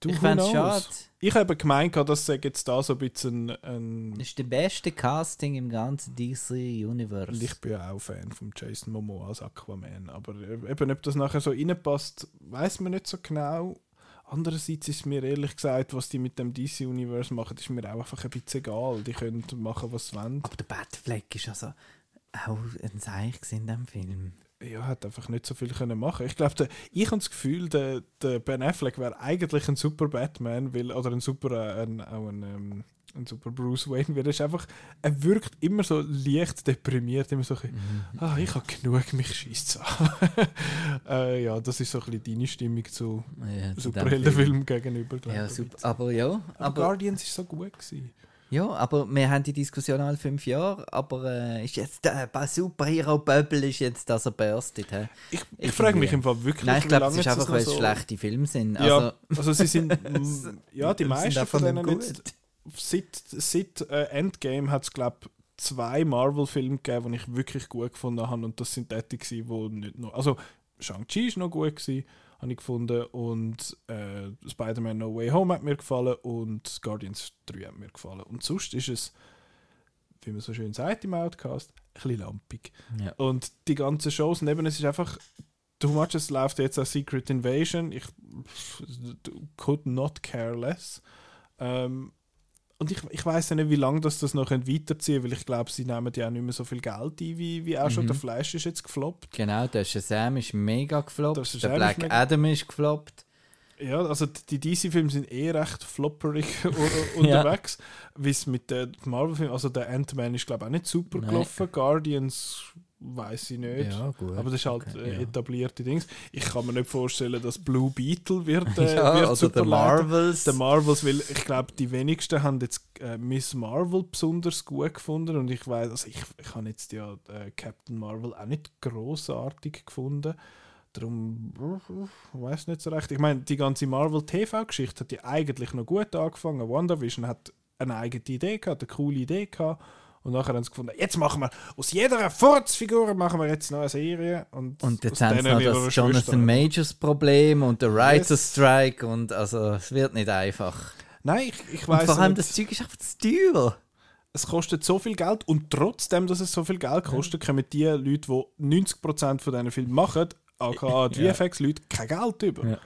Du, ich fände es schade. Ich habe gemeint, dass es jetzt da so ein bisschen ein, Das ist der beste Casting im ganzen DC Und ich bin ja auch Fan von Jason Momoa als Aquaman. Aber eben, ob das nachher so reinpasst, weiß man nicht so genau. Andererseits ist mir ehrlich gesagt, was die mit dem DC-Universe machen, ist mir auch einfach ein bisschen egal. Die können machen, was sie wollen. Aber der Batfleck ist also auch ein Seich gewesen in diesem Film. Ja, hat einfach nicht so viel können machen. Ich glaube, ich habe das Gefühl, der, der Ben Affleck wäre eigentlich ein super Batman, weil, oder ein super, äh, ein, auch ein, ähm, ein super Bruce Wayne, weil er ist einfach, er wirkt immer so leicht deprimiert, immer so ein bisschen, ah, ich habe genug, mich schießt an. <laughs> äh, ja, das ist so ein bisschen deine Stimmung zu Ja, Superheldenfilmen gegenüber, Ja, super. Aber ja, Aber aber, Guardians ist so gut gewesen. Ja, aber wir haben die Diskussion alle fünf Jahre, aber äh, ist jetzt der äh, Superhero-Bubble ist jetzt das er burstet. hä? Ich, ich frage mich im Fall wirklich, Nein, ich glaube, es ist einfach, weil es so- schlechte Filme sind. Ja, Also, also sie sind, <laughs> ja, die sind meisten einfach von denen gut. jetzt, seit, seit äh, Endgame hat es, glaube zwei Marvel-Filme gegeben, die ich wirklich gut gefunden habe und das sind die, die nicht noch, also Shang-Chi ist noch gut gewesen, habe ich gefunden und äh, Spider-Man No Way Home hat mir gefallen und Guardians 3 hat mir gefallen und sonst ist es, wie man so schön sagt im Outcast, ein bisschen lampig. Ja. Und die ganzen Shows, und eben, es ist einfach, too much, es läuft jetzt auch Secret Invasion, ich could not care less. Ähm, und ich, ich weiß ja nicht, wie lange das, das noch weiterziehen weil ich glaube, sie nehmen ja auch nicht mehr so viel Geld ein, wie, wie auch schon. Mhm. Der Flash ist jetzt gefloppt. genau, der Shazam ist mega gefloppt, Der der, ist Black mega- Adam ist gefloppt. Ja, also die DC-Filme sind eh recht flopperig <laughs> unterwegs, wie es mit den Marvel-Filmen, also der Ant-Man ist glaube ich auch nicht super Nein. gelaufen, Guardians weiß ich nicht. Ja. Aber das ist halt okay, äh, ja. etablierte Dings. Ich kann mir nicht vorstellen, dass Blue Beetle wird, <laughs> äh, ja, wird super der. Marvels. Der Marvels, weil ich glaube, die wenigsten haben jetzt äh, Miss Marvel besonders gut gefunden und ich weiß, also ich, ich habe jetzt ja äh, Captain Marvel auch nicht großartig gefunden. Darum weiß nicht so recht. Ich meine, die ganze Marvel TV-Geschichte hat ja eigentlich noch gut angefangen. WandaVision hat eine eigene Idee gehabt, eine coole Idee gehabt. Und nachher haben sie gefunden, jetzt machen wir aus jeder Furzfigur machen wir jetzt noch eine Serie. Und, Und jetzt haben sie noch das Jonathan Majors Problem und der Writer Yes. Strike und also es wird nicht einfach. Nein, ich, ich weiß vor allem nicht. das Zeug ist einfach zu teuer. es kostet so viel Geld und trotzdem, dass es so viel Geld kostet, kommen die Leute, die 90% von diesen Filmen machen, aka <laughs> die Ja. VFX-Leute, kein Geld über. Ja.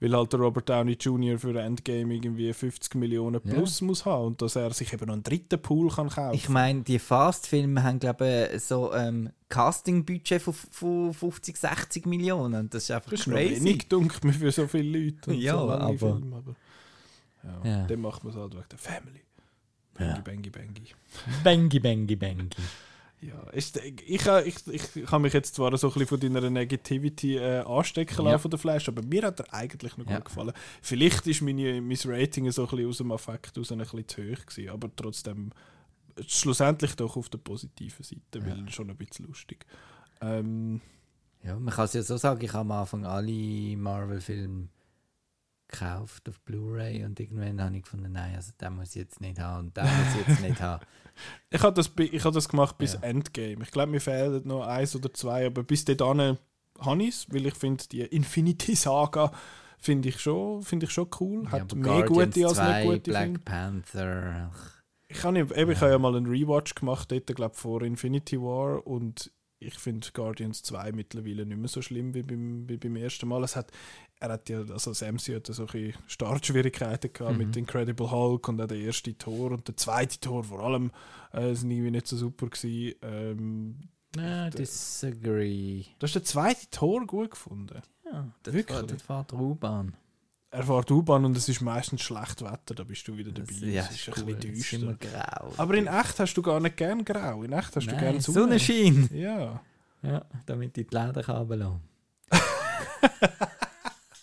Weil halt der Robert Downey Jr. für Endgame irgendwie 50 Millionen Ja. plus muss haben und dass er sich eben noch einen dritten Pool kann kaufen Ich meine, die Fast-Filme haben, glaube ich, so ähm, Casting-Budget von, von 50, 60 Millionen. Das ist einfach Das ist noch crazy. wenig, dunkel mir für so viele Leute. Und Ja, so aber- Filme, aber ja, Ja. Dann macht man es halt wegen der Family. Ja. Bangy, bangy, bangy. Bangy, bangy, bangy. Ja, ist, ich, ich, ich, ich, habe mich jetzt zwar so ein bisschen von deiner Negativity äh, anstecken lassen von der Flash, aber mir hat er eigentlich noch gut gefallen. Vielleicht ist meine, mein Rating so ein bisschen aus dem Affekt raus ein bisschen zu hoch gewesen, aber trotzdem schlussendlich doch auf der positiven Seite, weil schon ein bisschen lustig. Ähm, Ja, man kann es ja so sagen, ich habe am Anfang alle Marvel-Filme gekauft auf Blu-ray und irgendwann habe ich gefunden, nein, also den muss ich jetzt nicht haben und den muss ich jetzt nicht haben. <laughs> ich habe das, ich hab das gemacht bis Ja. Endgame. Ich glaube, mir fehlen noch eins oder zwei, aber bis dahin habe ich es, weil ich finde, die Infinity-Saga finde ich, schon, finde ich schon cool. Ja, Hat mehr Guardians gute als 2, nicht gute Black Filme. Panther. Ich habe ja, eben, ich habe ja mal einen Rewatch gemacht, dort, glaube vor Infinity War und ich finde Guardians 2 mittlerweile nicht mehr so schlimm wie beim, wie beim ersten Mal. Es hat, er hat ja, also Sam hat ja solche Startschwierigkeiten gehabt Mhm. mit Incredible Hulk und auch der erste Tor und der zweite Tor vor allem äh, sind irgendwie nicht so super gewesen. Ähm, Ah, disagree. du hast den zweiten Tor gut gefunden. Ja, das Wirklich? fährt, das fährt U-Bahn. Er fährt U-Bahn und es ist meistens schlecht Wetter, da bist du wieder dabei. Das- Ja, ist ist ein cool. bisschen Es ist immer düster. grau. Aber in echt hast du gar nicht gern grau. In echt hast du Nein, gern Sonne. Sonnenschein. Ja. Ja, damit ich die Lederkabel lasse. <laughs>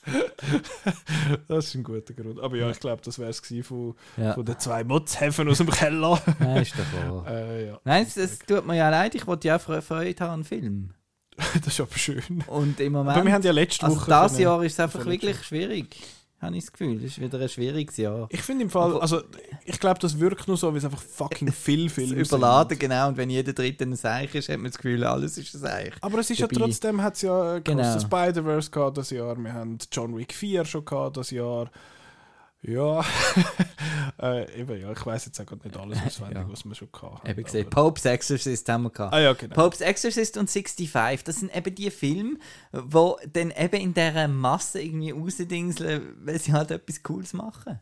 <laughs> Das ist ein guter Grund. Aber ja, ich glaube, das wäre es von, Ja, von den zwei Mutzhäfen aus dem Keller. <laughs> nein, ist doch wahr. <laughs> äh, ja. Nein, es, es tut mir ja leid, ich wollte ja auch Fre- Freude haben an Film. das ist aber schön. Und im Moment, Aber wir haben ja letzte also Woche. das können- Jahr ist es einfach wirklich schwierig. Habe ich das Gefühl. Das ist wieder ein schwieriges Jahr. Ich finde im Fall, also ich glaube, das wirkt nur so, weil es einfach fucking <laughs> viel Das Filme Überladen, genau. Und wenn jeder Dritte ein Seich ist, hat man das Gefühl, alles ist ein Seich. Aber es ist ja Dabei- trotzdem, hat es ja genau. Spider-Verse gehabt das Jahr, wir haben John Wick 4 schon gehabt das Jahr. Ja, <laughs> äh, eben, ja, ich weiß jetzt auch nicht alles <laughs> auswendig, Ja. was wir schon gehabt Eben gesehen, Pope's Exorcist haben wir gehabt. Ah ja, genau. Pope's Exorcist und 65, das sind eben die Filme, wo dann eben in dieser Masse irgendwie rausdingseln, weil sie halt etwas Cooles machen.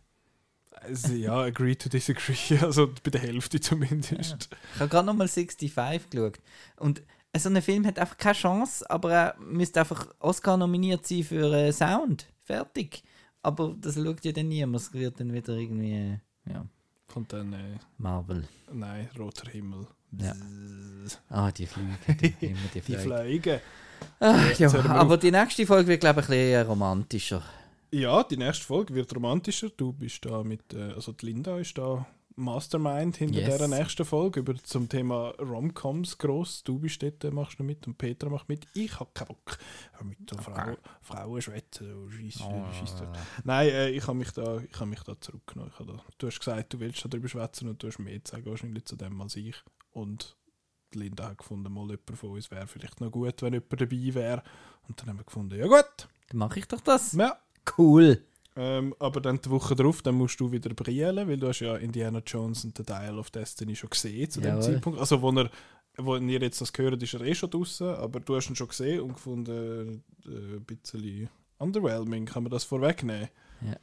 Also, ja, agree to disagree, <laughs> also bei der Hälfte zumindest. Ich habe gerade nochmal 65 geschaut. Und so ein Film hat einfach keine Chance, aber er müsste einfach Oscar nominiert sein für äh, Sound. Fertig. Aber das schaut ja dann niemand. Es wird dann wieder irgendwie, ja, Und dann, äh, Marvel. nein, roter Himmel. Ja. Ah, die Flüge. Die, die <laughs> Die Flüge. Fliegen. Jetzt ja, aber auf. die nächste Folge wird, glaube ich, ein bisschen romantischer. Ja, die nächste Folge wird romantischer. Du bist da mit, äh, also die Linda ist da Mastermind hinter Yes. dieser nächsten Folge über zum Thema Romcoms gross. Du bist dort, äh, machst noch mit und Petra macht mit. Ich habe keinen Bock. Hör mit der Frau, Frauen schwätzen. Oh, Scheiss, Scheiss drauf. Nein, äh, ich habe mich da, ich habe mich da zurückgenommen. Da, du hast gesagt, du willst darüber schwätzen und du hast mehr zu sagen wahrscheinlich zu dem als ich. Und Linda hat gefunden, mal jemand von uns wäre vielleicht noch gut, wenn jemand dabei wäre. Und dann haben wir gefunden, ja gut, Dann mache ich doch das. ja, Cool. Ähm, aber dann die Woche darauf, dann musst du wieder brillen, weil du hast ja Indiana Jones und The Dial of Destiny schon gesehen zu dem Jawohl. Zeitpunkt. Also wo, er, wo ihr jetzt das gehört, ist er eh schon draußen, aber du hast ihn schon gesehen und gefunden, äh, ein bisschen underwhelming, kann man das vorwegnehmen? Ja.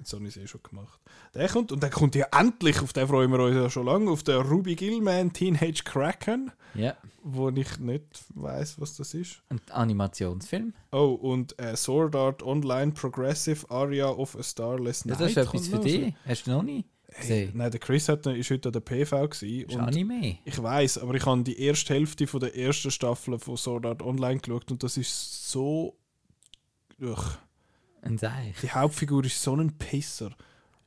Jetzt habe ich es eh schon gemacht. Der kommt, und dann kommt ja endlich, auf den freuen wir uns ja schon lange, auf den Ruby Gillman Teenage Kraken, Ja. wo ich nicht weiß, was das ist. Ein Animationsfilm. Oh, und äh, Sword Art Online Progressive Aria of a Starless Ja, Night. das ist etwas für dich. Hast du noch nie Hey, nein, der Chris hat, ist heute an der PV gewesen Das ist Anime. ich weiß, aber ich habe die erste Hälfte von der ersten Staffel von Sword Art Online geschaut und das ist so. Ugh. Ein Seich. Die Hauptfigur ist so ein Pisser.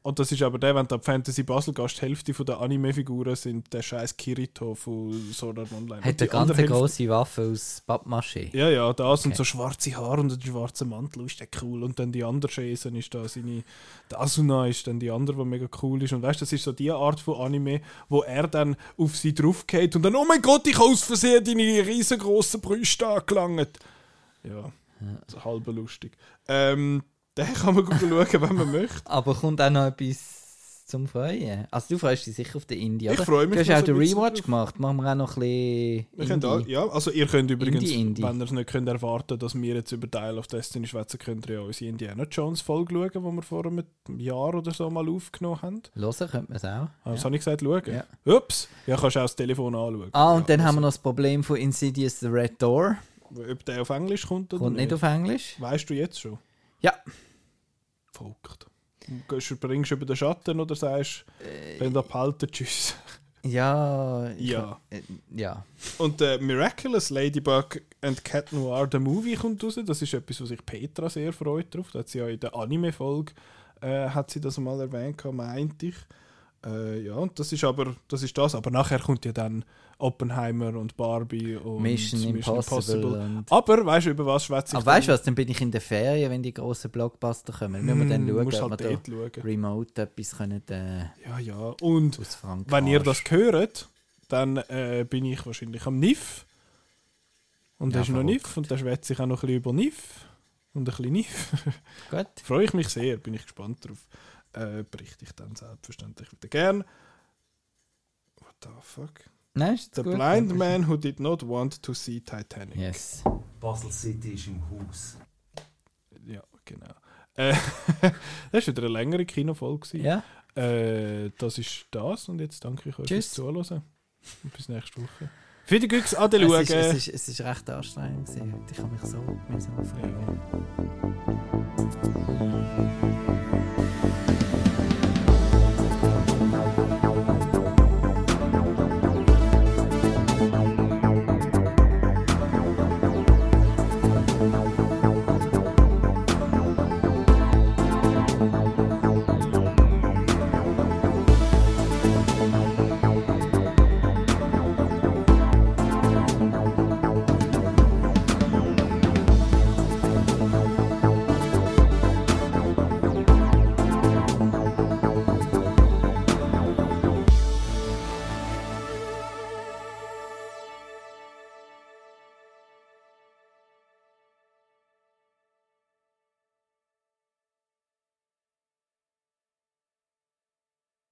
Und das ist aber der, wenn du ab Fantasy Basel gehst, die Hälfte von der Anime-Figuren sind der scheiß Kirito von Sword Art Online. Und Hat eine ganz andere Hälfte- große Waffe aus Pappmaché. Ja, ja, das und Okay. so schwarze Haare und ein schwarzer Mantel ist der cool. Und dann die andere Schäsen ist da seine. Die Asuna ist dann die andere, die mega cool ist. Und weißt du, das ist so die Art von Anime, wo er dann auf sie draufgeht und dann, oh mein Gott, ich habe aus Versehen deine riesengroßen Brüste angelangt. Ja, so halb lustig. Ähm, den <laughs> kann man gut schauen, wenn man möchte. <laughs> Aber kommt auch noch etwas zum Freuen? Also du freust dich sicher auf den Indie, Ich freue mich Du hast auch den Rewatch drauf. gemacht. Machen wir auch noch ein bisschen Wir können auch, Indie. ja, also ihr könnt übrigens, Indie, Indie. wenn ihr es nicht könnt erwarten dass wir jetzt über Dial of Destiny schwätzen, könnt ihr ja unsere Indiana Jones Folge schauen, die wir vor einem Jahr oder so mal aufgenommen haben. Hören könnte man es auch. Ah, Was Ja. habe ich gesagt, schauen? Ja. Ups! Ja, kannst du auch das Telefon anschauen. Ah, und ja, dann haben wir also, noch das Problem von Insidious The Red Door. Ob der auf Englisch kommt oder Kommt nicht auf Englisch. Weißt du jetzt schon? Ja. Folgt. Gehst du, bringst du über den Schatten oder sagst, wenn du abhalten, tschüss. Ja. Ja. äh, ja. Und der Miraculous Ladybug and Cat Noir, der Movie, kommt raus. Das ist etwas, was sich Petra sehr freut drauf. Da hat sie ja in der Anime-Folge äh, hat sie das mal erwähnt, meinte ich. Äh, ja, und das ist aber das ist das. Aber nachher kommt ja dann Oppenheimer und Barbie und Mission, Impossible. Und Aber weißt du, über was schwätze ich? aber weißt du was, dann bin ich in der Ferien, wenn die grossen Blockbuster kommen. Müssen wir dann Hm, schauen, musst ob halt wir da schauen. remote etwas können, äh, Ja, ja. Und wenn ihr das hört, dann äh, bin ich wahrscheinlich am NIF. Und Ja, das ist noch. NIF und dann schwätze ich auch noch ein bisschen über NIF. Und ein bisschen NIF. <laughs> Gut. Freue ich mich sehr, bin ich gespannt drauf. Äh, berichte ich dann selbstverständlich wieder gern. What the fuck? Nein, ist The gut. Blind Man Who Did Not Want to See Titanic. Yes. Basel City ist im Haus. Ja, genau. Äh, <laughs> das war wieder eine längere Kinofolge. Ja. Äh, das ist das und jetzt danke ich euch Tschüss. fürs Zuhören. Und bis nächste Woche. Für die Güchs an es ist, es, ist, es ist recht anstrengend. Ich habe mich so mühsam gefreut. Ja.